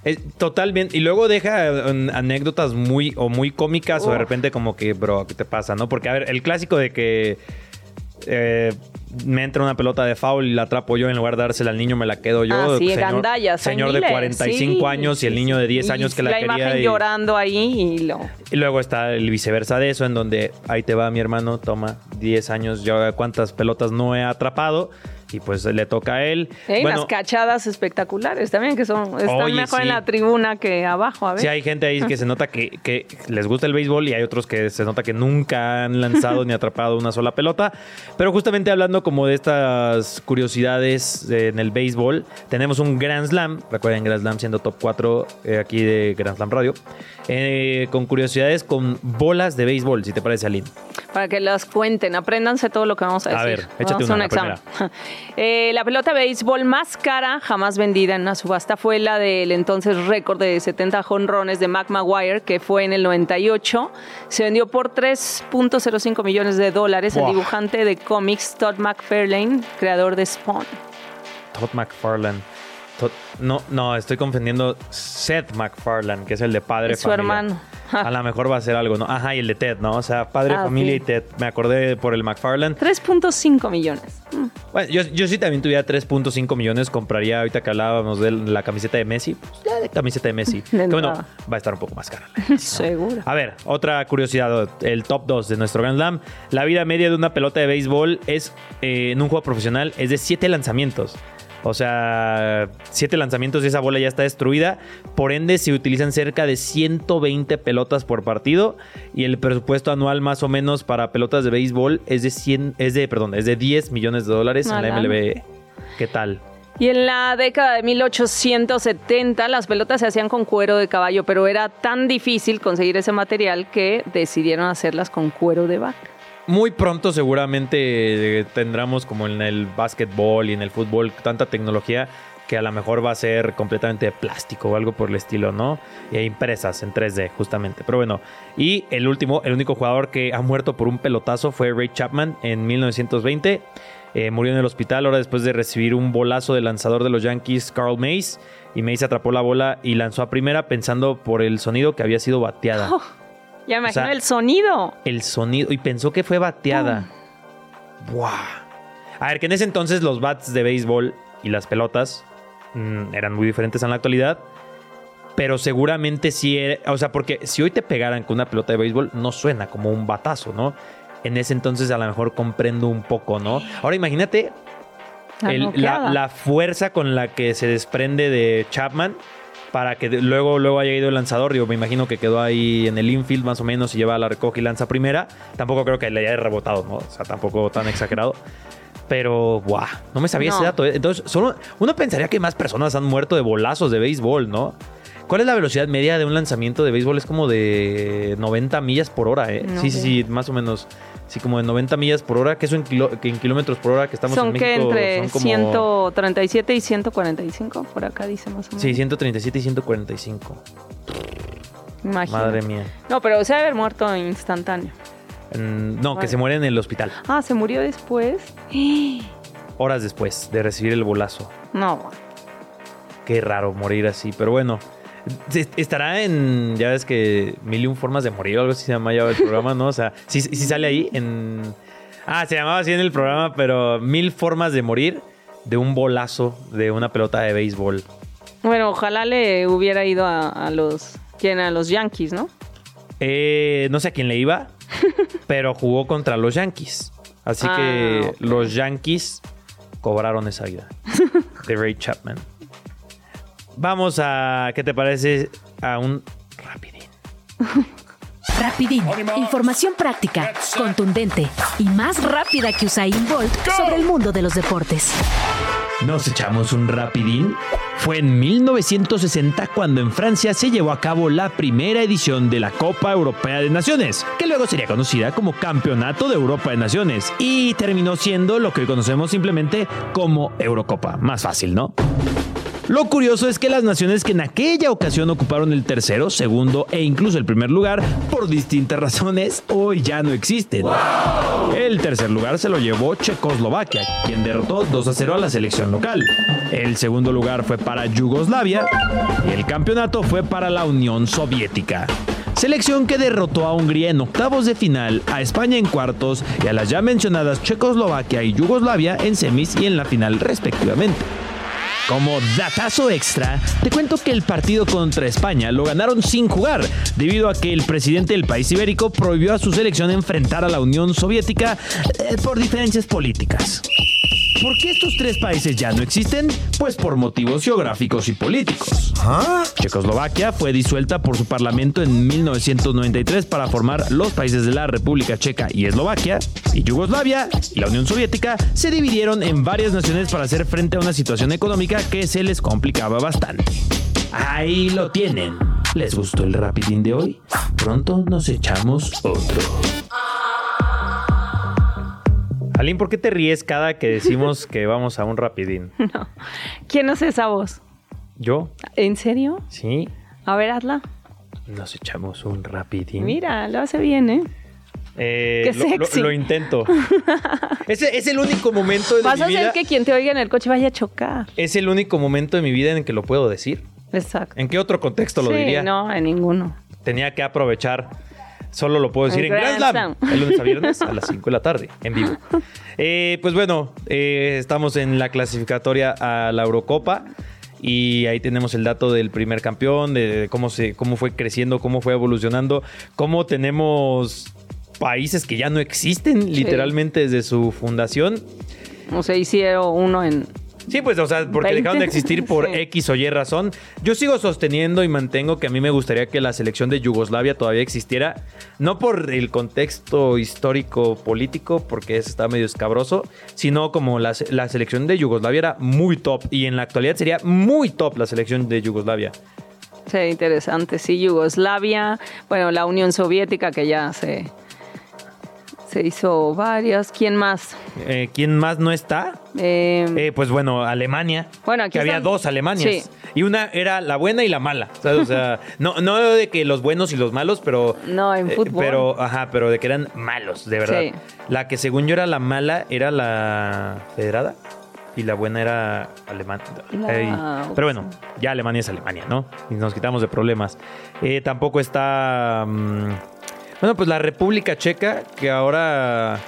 Eh, totalmente. Y luego deja eh, anécdotas muy o muy cómicas o de repente como que, bro, ¿qué te pasa? ¿No? Porque, a ver, el clásico de que eh, me entra una pelota de foul y la atrapo yo en lugar de dársela al niño, me la quedo yo. Ah, sí, señor, gandallas, señor de miles, 45 sí, años y el niño de sí. 10 Y años que la, la quería. imagen y- llorando ahí y lo... Y luego está el viceversa de eso, en donde ahí te va mi hermano, toma 10 años, yo cuántas pelotas no he atrapado. Y pues le toca a él. Bueno, unas cachadas espectaculares también, que son están Oye, mejor sí. en la tribuna que abajo, a ver. sí hay gente ahí que se nota que, que les gusta el béisbol y hay otros que se nota que nunca han lanzado ni atrapado una sola pelota. Pero justamente hablando como de estas curiosidades en el béisbol, tenemos un Grand Slam, recuerden Grand Slam siendo top 4 eh, aquí de Grand Slam Radio, eh, con curiosidades con bolas de béisbol, si te parece, Aline. Para que las cuenten, apréndanse todo lo que vamos a A decir. ver, échate Vamos a una, un la examen. (laughs) Eh, la pelota de béisbol más cara jamás vendida en una subasta fue la del entonces récord de 70 jonrones de Mac Maguire, que fue en el 98. Se vendió por 3.05 millones de dólares. Buah. El dibujante de cómics Todd McFarlane, creador de Spawn. Todd McFarlane. No, no, estoy confundiendo Seth MacFarlane, que es el de Padre Es su Familia. hermano. (laughs) A lo mejor va a ser algo, ¿no? Ajá, y el de Ted, ¿no? O sea, Padre Ah, Familia y Ted. Me acordé por el McFarlane. 3.5 millones. Mm. Bueno, yo, yo sí también tuviera 3.5 millones, compraría ahorita que hablábamos de la camiseta de Messi. Pues ya de camiseta de Messi. (laughs) Que bueno, va a estar un poco más cara. (laughs) ¿no? Seguro. A ver, otra curiosidad, el top 2 de nuestro Grand Slam. La vida media de una pelota de béisbol es, eh, en un juego profesional, es de 7 lanzamientos. O sea, 7 lanzamientos y esa bola ya está destruida. Por ende, se utilizan cerca de 120 pelotas por partido. Y el presupuesto anual más o menos para pelotas de béisbol es de 100, es de, perdón, es de 10 millones de dólares en la. MLB. ¿Qué tal? Y en la década de 1870 las pelotas se hacían con cuero de caballo, pero era tan difícil conseguir ese material que decidieron hacerlas con cuero de vaca. Muy pronto seguramente eh, tendremos como en el básquetbol y en el fútbol tanta tecnología que a lo mejor va a ser completamente de plástico o algo por el estilo, ¿no? E impresas en 3D justamente. Pero bueno, y el último, el único jugador que ha muerto por un pelotazo fue Ray Chapman en 1920. Eh, murió en el hospital ahora después de recibir un bolazo del lanzador de los Yankees, Carl Mays. Y Mays atrapó la bola y lanzó a primera pensando por el sonido que había sido bateada. (laughs) Ya me O sea, imagino el sonido. el sonido y pensó que fue bateada. Buah. A ver, que en ese entonces los bats de béisbol y las pelotas mm, eran muy diferentes en la actualidad. Pero seguramente sí era, o sea, porque si hoy te pegaran con una pelota de béisbol, no suena como un batazo, ¿no? En ese entonces a lo mejor comprendo un poco, ¿no? Ahora imagínate el- la fuerza con la que se desprende de Chapman para que luego, luego haya ido el lanzador. Yo me imagino que quedó ahí en el infield más o menos y lleva la recoge y lanza primera. Tampoco creo que le haya rebotado, ¿no? O sea, tampoco tan exagerado. Pero, ¡buah! No me sabía No. ese dato. ¿eh? Entonces, solo, uno pensaría que más personas han muerto de bolazos de béisbol, ¿no? ¿Cuál es la velocidad media de un lanzamiento de béisbol? Es como de 90 millas por hora, ¿eh? No sí, sí, sí, más o menos. Sí, como de 90 millas por hora, que eso en, kilo- que en kilómetros por hora que estamos son en que México. entre son como... 137 y 145, por acá dice más o menos. Sí, 137 y 145. Imagino. Madre mía. No, pero se debe haber muerto instantáneo. Mm, no, que se muere en el hospital. Ah, se murió después. (gasps) Horas después de recibir el bolazo. No, Qué raro morir así, pero bueno. Estará en, ya ves que mil y un formas de morir o algo así se llama ya el programa, ¿no? O sea, sí, sí sale ahí en... Ah, se llamaba así en el programa, pero mil formas de morir de un bolazo de una pelota de béisbol. Bueno, ojalá le hubiera ido a, a los. ¿Quién? A los Yankees, ¿no? Eh, no sé a quién le iba, (laughs) pero jugó contra los Yankees. Así Ah, que los Yankees cobraron esa vida (laughs) de Ray Chapman. Vamos a, ¿qué te parece? A un rapidín. (laughs) Rapidín. Información práctica, contundente y más rápida que Usain Bolt sobre el mundo de los deportes. ¿Nos echamos un rapidín? Fue en 1960 cuando en Francia se llevó a cabo la primera edición de la Copa Europea de Naciones, que luego sería conocida como Campeonato de Europa de Naciones, y terminó siendo lo que conocemos simplemente como Eurocopa. Más fácil, ¿no? Lo curioso es que las naciones que en aquella ocasión ocuparon el tercero, segundo e incluso el primer lugar, por distintas razones, hoy ya no existen. El tercer lugar se lo llevó Checoslovaquia, quien derrotó 2 a 0 a la selección local. El segundo lugar fue para Yugoslavia y el campeonato fue para la Unión Soviética. Selección que derrotó a Hungría en octavos de final, a España en cuartos y a las ya mencionadas Checoslovaquia y Yugoslavia en semis y en la final respectivamente. Como datazo extra, te cuento que el partido contra España lo ganaron sin jugar, debido a que el presidente del país ibérico prohibió a su selección enfrentar a la Unión Soviética eh, por diferencias políticas. ¿Por qué estos tres países ya no existen? Pues por motivos geográficos y políticos. Checoslovaquia fue disuelta por su parlamento en 1993 para formar los países de la República Checa y Eslovaquia, y Yugoslavia y la Unión Soviética se dividieron en varias naciones para hacer frente a una situación económica que se les complicaba bastante. Ahí lo tienen. ¿Les gustó el rapidín de hoy? Pronto nos echamos otro. Aline, ¿por qué te ríes cada que decimos (laughs) que vamos a un rapidín? No. ¿Quién hace esa voz? ¿Yo? ¿En serio? Sí. A ver, hazla. Nos echamos un rapidín. Mira, lo hace bien, ¿eh? Eh, Qué lo- lo- sexy. Lo, intento. (laughs) Ese es el único momento de Vas mi a hacer vida. que quien te oiga en el coche vaya a chocar. Es el único momento de mi vida en que lo puedo decir. Exacto. ¿En qué otro contexto lo sí, diría? no, en ninguno. Tenía que aprovechar. Solo lo puedo decir En en Grand Grand Slam. Slam. El lunes a viernes a las (laughs) 5 de la tarde, en vivo. Eh, pues bueno, eh, estamos en la clasificatoria a la Eurocopa. Y ahí tenemos el dato del primer campeón, de cómo, se, cómo fue creciendo, cómo fue evolucionando, cómo tenemos países que ya no existen literalmente desde su fundación. O sea, hicieron uno en. Sí, pues, o sea, porque 20. dejaron de existir por (laughs) Sí. X o Y razón. Yo sigo sosteniendo y mantengo que a mí me gustaría que la selección de Yugoslavia todavía existiera. No por el contexto histórico político, porque eso está medio escabroso, sino como la, la selección de Yugoslavia era muy top. Y en la actualidad sería muy top la selección de Yugoslavia. Sería interesante, sí, Yugoslavia, bueno, la Unión Soviética que ya se, se hizo varias. ¿Quién más? Eh, ¿Quién más no está? Eh, Eh, pues bueno, Alemania. Bueno, aquí que había dos Alemanias. Sí. Y una era la buena y la mala. ¿sabes? O sea, (laughs) no, no de que los buenos y los malos, pero. No, en eh, fútbol. pero, ajá, pero de que eran malos, de verdad. Sí. La que según yo era la mala era la federada. Y la buena era Alemania. La- pero bueno, ya Alemania es Alemania, ¿no? Y nos quitamos de problemas. Eh, tampoco está. mm, bueno, pues la República Checa, que ahora.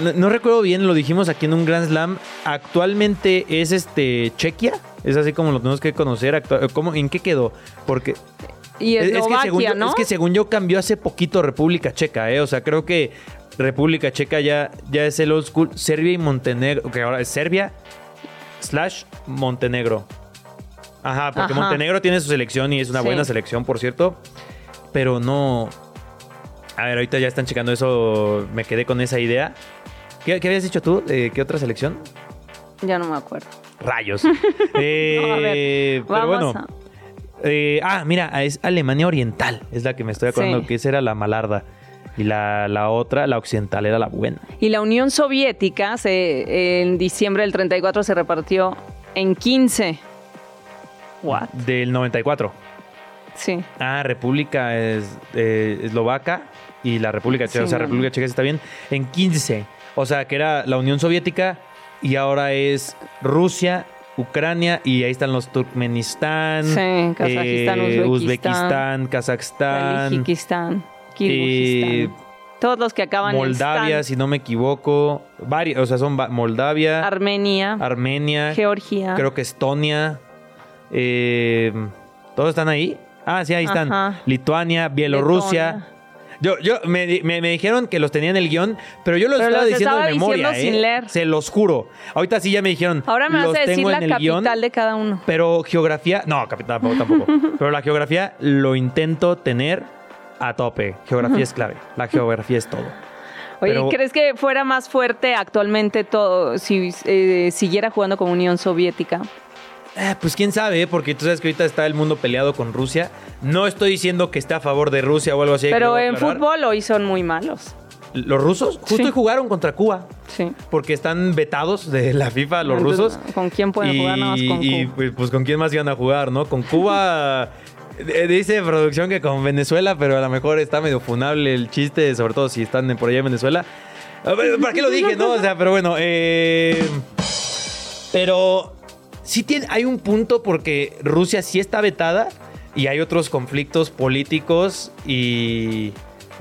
No, no recuerdo bien, lo dijimos aquí en un Grand Slam. Actualmente es este Chequia. Es así como lo tenemos que conocer. actua- ¿Cómo, ¿En qué quedó? Porque y es, es que según yo, ¿no? es que según yo cambió hace poquito República Checa, ¿eh? O sea, creo que República Checa ya, ya es el old school. Serbia y Montenegro, que ahora es Serbia slash Montenegro. Ajá, porque Ajá. Montenegro tiene su selección y es una Sí. buena selección, por cierto. Pero no... A ver, ahorita ya están checando eso. Me quedé con esa idea. ¿Qué, qué habías dicho tú? Eh, ¿Qué otra selección? Ya no me acuerdo. Rayos. (laughs) Eh, No, a ver, pero vamos bueno. a- Eh, ah, mira, es Alemania Oriental. Es la que me estoy acordando Sí. que esa era la malarda. Y la, la otra, la occidental, era la buena. Y la Unión Soviética se, en diciembre del 34 se repartió en 15. What? Del 94. Sí. Ah, República es, eh, Eslovaca y la República Checa. Sí, o sea. República Checa está bien. En 15. O sea, que era la Unión Soviética y ahora es Rusia, Ucrania y ahí están los Turkmenistán, Sí, Kazajistán, eh, Uzbekistán, Kazajstán, Tajikistán, Kirguistán. eh, Todos los que acaban Moldavia, en si no me equivoco. Varios, o sea, son Moldavia. Armenia, Armenia, Georgia. creo que Estonia. eh, ¿Todos están ahí? Ah, sí, ahí están. Ajá. Lituania, Bielorrusia. Yo, yo me, me- me dijeron que los tenían en el guion, pero yo los Pero estaba los diciendo estaba de memoria, diciendo ¿eh? sin leer. Se los juro. Ahorita sí ya me dijeron. Ahora me los vas a decir tengo la en el capital guion, de cada uno. pero geografía, no, capital tampoco, tampoco. (laughs) pero la geografía lo intento tener a tope. Geografía es clave. La geografía es todo. Oye, pero- ¿crees que fuera más fuerte actualmente todo si eh, siguiera jugando con Unión Soviética? Eh, pues quién sabe, ¿eh? porque tú sabes que ahorita está el mundo peleado con Rusia. No estoy diciendo que esté a favor de Rusia o algo así. Pero en fútbol hoy son muy malos. Los rusos justo Sí. jugaron contra Cuba. Sí. Porque están vetados de la FIFA los Entonces, rusos. ¿Con quién pueden y, jugar nada más con y, Cuba? pues, pues, con quién más iban a jugar, ¿no? Con Cuba. (laughs) eh, Dice producción que con Venezuela, pero a lo mejor está medio funable el chiste, sobre todo si están por allá en Venezuela. ¿Para qué lo dije, no? O sea, pero bueno. eh, pero sí tiene, hay un punto porque Rusia sí está vetada y hay otros conflictos políticos y,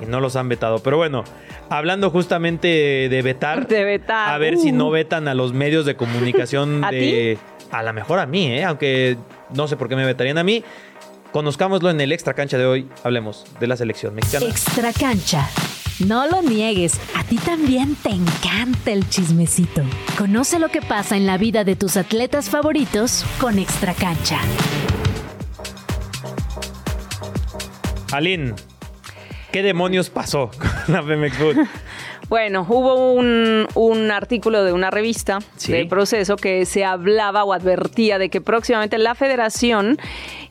y no los han vetado. Pero bueno, hablando justamente de vetar. De vetar, A ver si uh. no vetan a los medios de comunicación (laughs) ¿A de. a lo mejor a mí, ¿eh? aunque no sé por qué me vetarían a mí. Conozcámoslo en el extra cancha de hoy. Hablemos de la selección mexicana. Extra cancha. No lo niegues, a ti también te encanta el chismecito. Conoce lo que pasa en la vida de tus atletas favoritos con Extra cancha. Aline, ¿qué demonios pasó (laughs) con la Femex Food? (laughs) Bueno, hubo un, un artículo de una revista Sí. de proceso que se hablaba o advertía de que próximamente la federación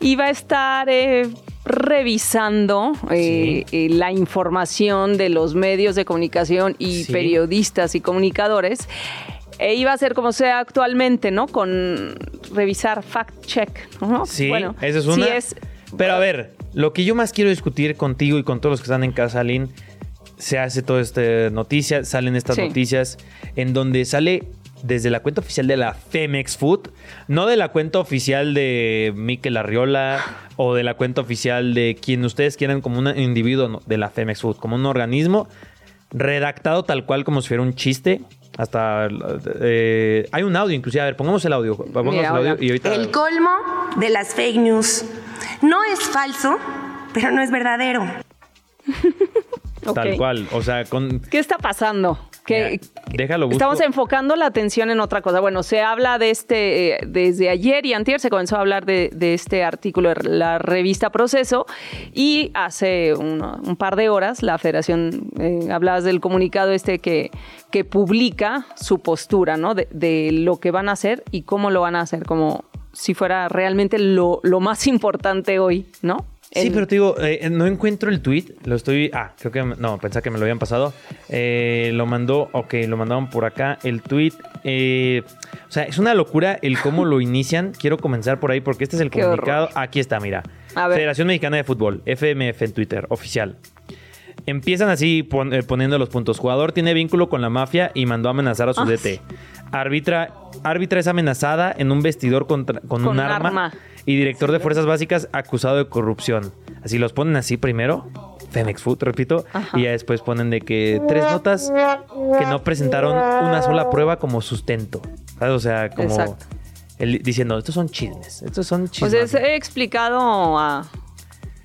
iba a estar eh, revisando eh, eh, la información de los medios de comunicación y Sí. periodistas y comunicadores. E iba a ser como sea actualmente, ¿no? Con revisar fact check, ¿no? Sí, bueno, esa es sí una. es- Pero a ver, lo que yo más quiero discutir contigo y con todos los que están en casa, Aline, se hace toda esta noticia, salen estas Sí. noticias en donde sale desde la cuenta oficial de la Femex Food, no de la cuenta oficial de Mikel Arriola o de la cuenta oficial de quien ustedes quieran como un individuo no, de la Femex Food, como un organismo redactado tal cual como si fuera un chiste. Hasta eh, hay un audio, inclusive. A ver, pongamos el audio. Pongamos Mira, el audio y ahorita. El colmo de las fake news. No es falso, pero no es verdadero. Tal cual. O sea, con. ¿Qué está pasando? Que Mira, déjalo busco. estamos enfocando la atención en otra cosa. Bueno, se habla de este, eh, desde ayer y antier se comenzó a hablar de, de este artículo de la revista Proceso y hace uno- un par de horas la federación, eh, hablabas del comunicado este que, que publica su postura, ¿no? De, de lo que van a hacer y cómo lo van a hacer, como si fuera realmente lo, lo más importante hoy, ¿no? Sí, pero te digo, eh, no encuentro el tweet. Lo estoy. Ah, creo que. No, pensaba que me lo habían pasado. Eh, lo mandó. Ok, lo mandaron por acá. El tweet. eh, o sea, es una locura el cómo lo (laughs) inician. Quiero comenzar por ahí porque este es el Qué comunicado. horror. Aquí está, mira. A ver. Federación Mexicana de Fútbol, FMF en Twitter, oficial. Empiezan así pon- eh, poniendo los puntos. Jugador tiene vínculo con la mafia y mandó a amenazar a su Ah, DT. Árbitra, árbitra es amenazada en un vestidor contra- con, Con un arma, arma. y director de fuerzas básicas acusado de corrupción. Así los ponen así primero. Femex Food, repito, Ajá. y ya después ponen de que tres notas que no presentaron una sola prueba como sustento. ¿Sabes? O sea, como Exacto. el- diciendo, estos son chismes, estos son O chismes. sea, es- he explicado a...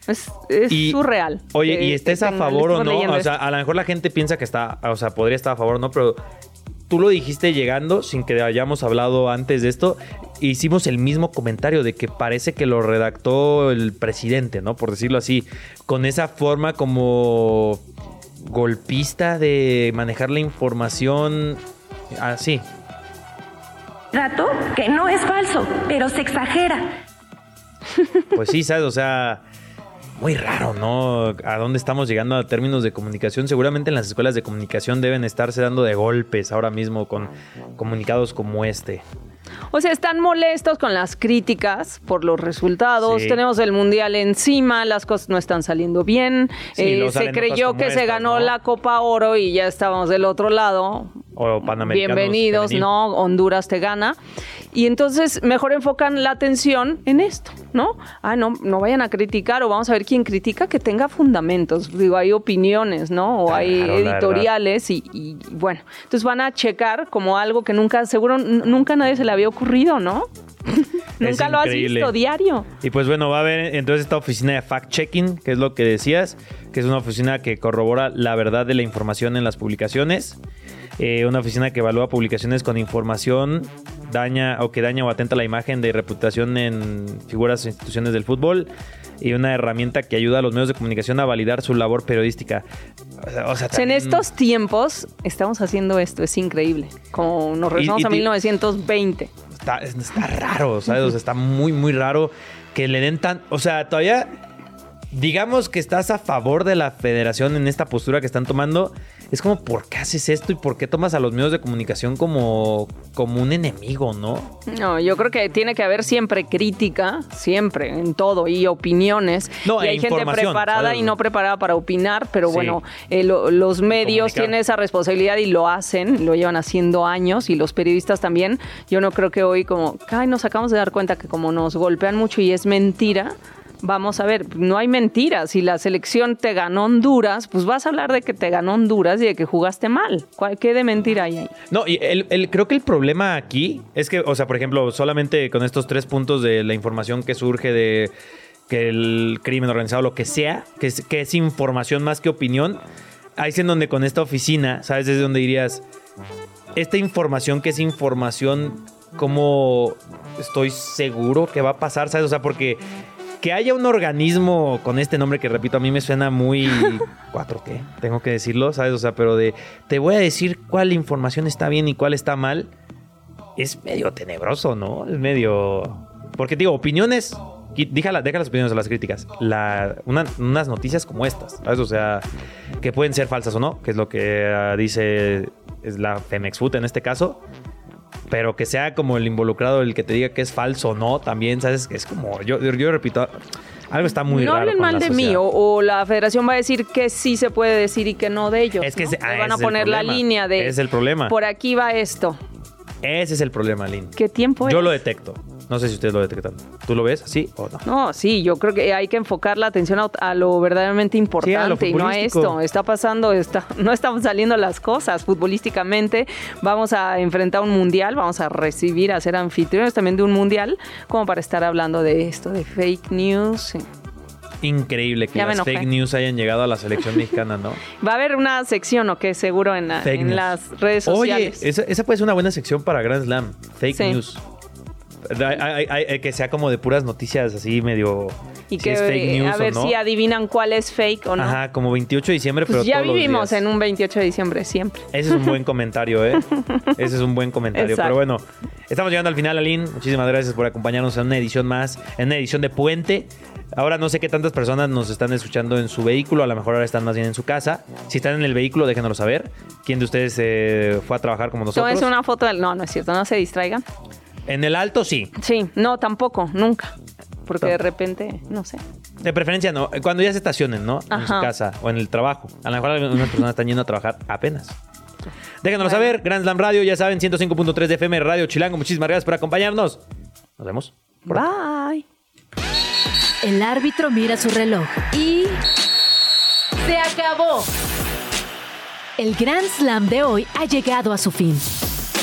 Es, es Y- surreal. Oye, que- ¿y estés a favor o no? O sea, esto. a lo mejor la gente piensa que está, o sea, podría estar a favor o no, pero tú lo dijiste llegando sin que hayamos hablado antes de esto. Hicimos el mismo comentario de que parece que lo redactó el presidente, ¿no? Por decirlo así, con esa forma como golpista de manejar la información así. Dato que no es falso, pero se exagera. Pues sí, ¿sabes? O sea, muy raro, ¿no? A dónde estamos llegando a términos de comunicación. Seguramente en las escuelas de comunicación deben estarse dando de golpes ahora mismo con comunicados como este. O sea, están molestos con las críticas por los resultados. Sí. Tenemos el mundial encima, las cosas no están saliendo bien. Sí, Eh, se creyó que se ganó ¿no? la Copa Oro y ya estábamos del otro lado. O Bienvenidos, femenil. ¿no? Honduras te gana. Y entonces mejor enfocan la atención en esto, ¿no? Ah, no, no vayan a criticar o vamos a ver quién critica que tenga fundamentos. Digo, hay opiniones, ¿no? O Claro, hay editoriales y, y, bueno, entonces van a checar como algo que nunca, seguro, nunca nadie se le había ocurrido, ¿no? (laughs) nunca lo has visto diario. Y pues bueno, va a haber entonces esta oficina de fact-checking, que es lo que decías, que es una oficina que corrobora la verdad de la información en las publicaciones. Eh, una oficina que evalúa publicaciones con información daña o que daña o atenta la imagen de reputación en figuras o instituciones del fútbol y una herramienta que ayuda a los medios de comunicación a validar su labor periodística. O sea, en estos tiempos estamos haciendo esto, es increíble. Como nos regresamos y a te- 1920. está, está raro, ¿sabes? O sea, está muy, muy raro que le den tan. O sea, todavía. Digamos que estás a favor de la federación en esta postura que están tomando. Es como, ¿por qué haces esto y por qué tomas a los medios de comunicación como, como un enemigo, no? No, yo creo que tiene que haber siempre crítica, siempre, en todo, y opiniones. No, y e hay gente preparada ¿sabes? y no preparada para opinar, pero Sí. bueno, eh, lo- los medios comunicar. tienen esa responsabilidad y lo hacen, lo llevan haciendo años, y los periodistas también. Yo no creo que hoy como, ay, nos acabamos de dar cuenta que como nos golpean mucho y es mentira, Vamos a ver, no hay mentiras. Si la selección te ganó Honduras, pues vas a hablar de que te ganó Honduras y de que jugaste mal. ¿Cuál- ¿Qué de mentira hay ahí? No, y el- el- creo que el problema aquí es que, o sea, por ejemplo, solamente con estos tres puntos de la información que surge de que el crimen organizado, lo que sea, que es, que es información más que opinión, ahí es en donde con esta oficina, ¿sabes? Es donde dirías, esta información que es información, ¿cómo estoy seguro que va a pasar? ¿Sabes? O sea, porque que haya un organismo con este nombre que repito, a mí me suena muy (laughs) 4T, tengo que decirlo, ¿sabes? O sea, pero de te voy a decir cuál información está bien y cuál está mal, es medio tenebroso, ¿no? Es medio... Porque digo, opiniones, déjala, deja las opiniones o las críticas. La, una- unas noticias como estas, ¿sabes? O sea, que pueden ser falsas o no, que es lo que ah, dice es la Femex Food en este caso. Pero que sea como el involucrado el que te diga que es falso o no, también, ¿sabes? Que es como, yo, yo, yo repito, algo está muy no raro. hablen con mal de mí o, o la federación va a decir que sí se puede decir y que no de ellos. Es que ¿no? ese- ah, van a poner la línea de Es el problema. por aquí va esto. Ese es el problema, Lynn. ¿Qué tiempo Yo es? lo detecto. No sé si ustedes lo detectan. ¿Tú lo ves así o no? No, sí, yo creo que hay que enfocar la atención a, a lo verdaderamente importante y no a esto. Está pasando, está, (laughs) no están saliendo las cosas futbolísticamente. Vamos a enfrentar un mundial, vamos a recibir, a ser anfitriones también de un mundial, como para estar hablando de esto, de fake news. sí. Increíble que las fake news hayan llegado a la selección mexicana, ¿no? (laughs) Va a haber una sección, ¿o qué? Seguro en, la- las redes Oye, sociales. esa, esa puede ser una buena sección para Grand Slam. Fake Sí. news. Hay- hay- hay- hay- que sea como de puras noticias así medio... y si que es fake eh, news a ver o no. si adivinan cuál es fake o no. Ajá, como 28 de diciembre, pues pero ya todos los vivimos días. en un 28 de diciembre siempre. Ese es un buen comentario, ¿eh? (laughs) Ese es un buen comentario. Exacto. Pero bueno, estamos llegando al final, Aline. Muchísimas gracias por acompañarnos en una edición más, en una edición de Puente. Ahora no sé qué tantas personas nos están escuchando en su vehículo, a lo mejor ahora están más bien en su casa. Si están en el vehículo, déjenoslo saber. ¿Quién de ustedes eh, fue a trabajar como nosotros? Tómense una foto del... No, no es cierto, no se distraigan. En el alto, sí. Sí, no, tampoco, nunca. Porque No. de repente, no sé. De preferencia, no. Cuando ya se estacionen, ¿no? En su casa o en el trabajo. A lo mejor algunas personas están yendo a trabajar apenas. Déjenoslo Bueno. saber. Grand Slam Radio, ya saben, 105.3 de FM Radio Chilango. Muchísimas gracias por acompañarnos. Nos vemos. Bye. El árbitro mira su reloj y... ¡Se acabó! El Grand Slam de hoy ha llegado a su fin.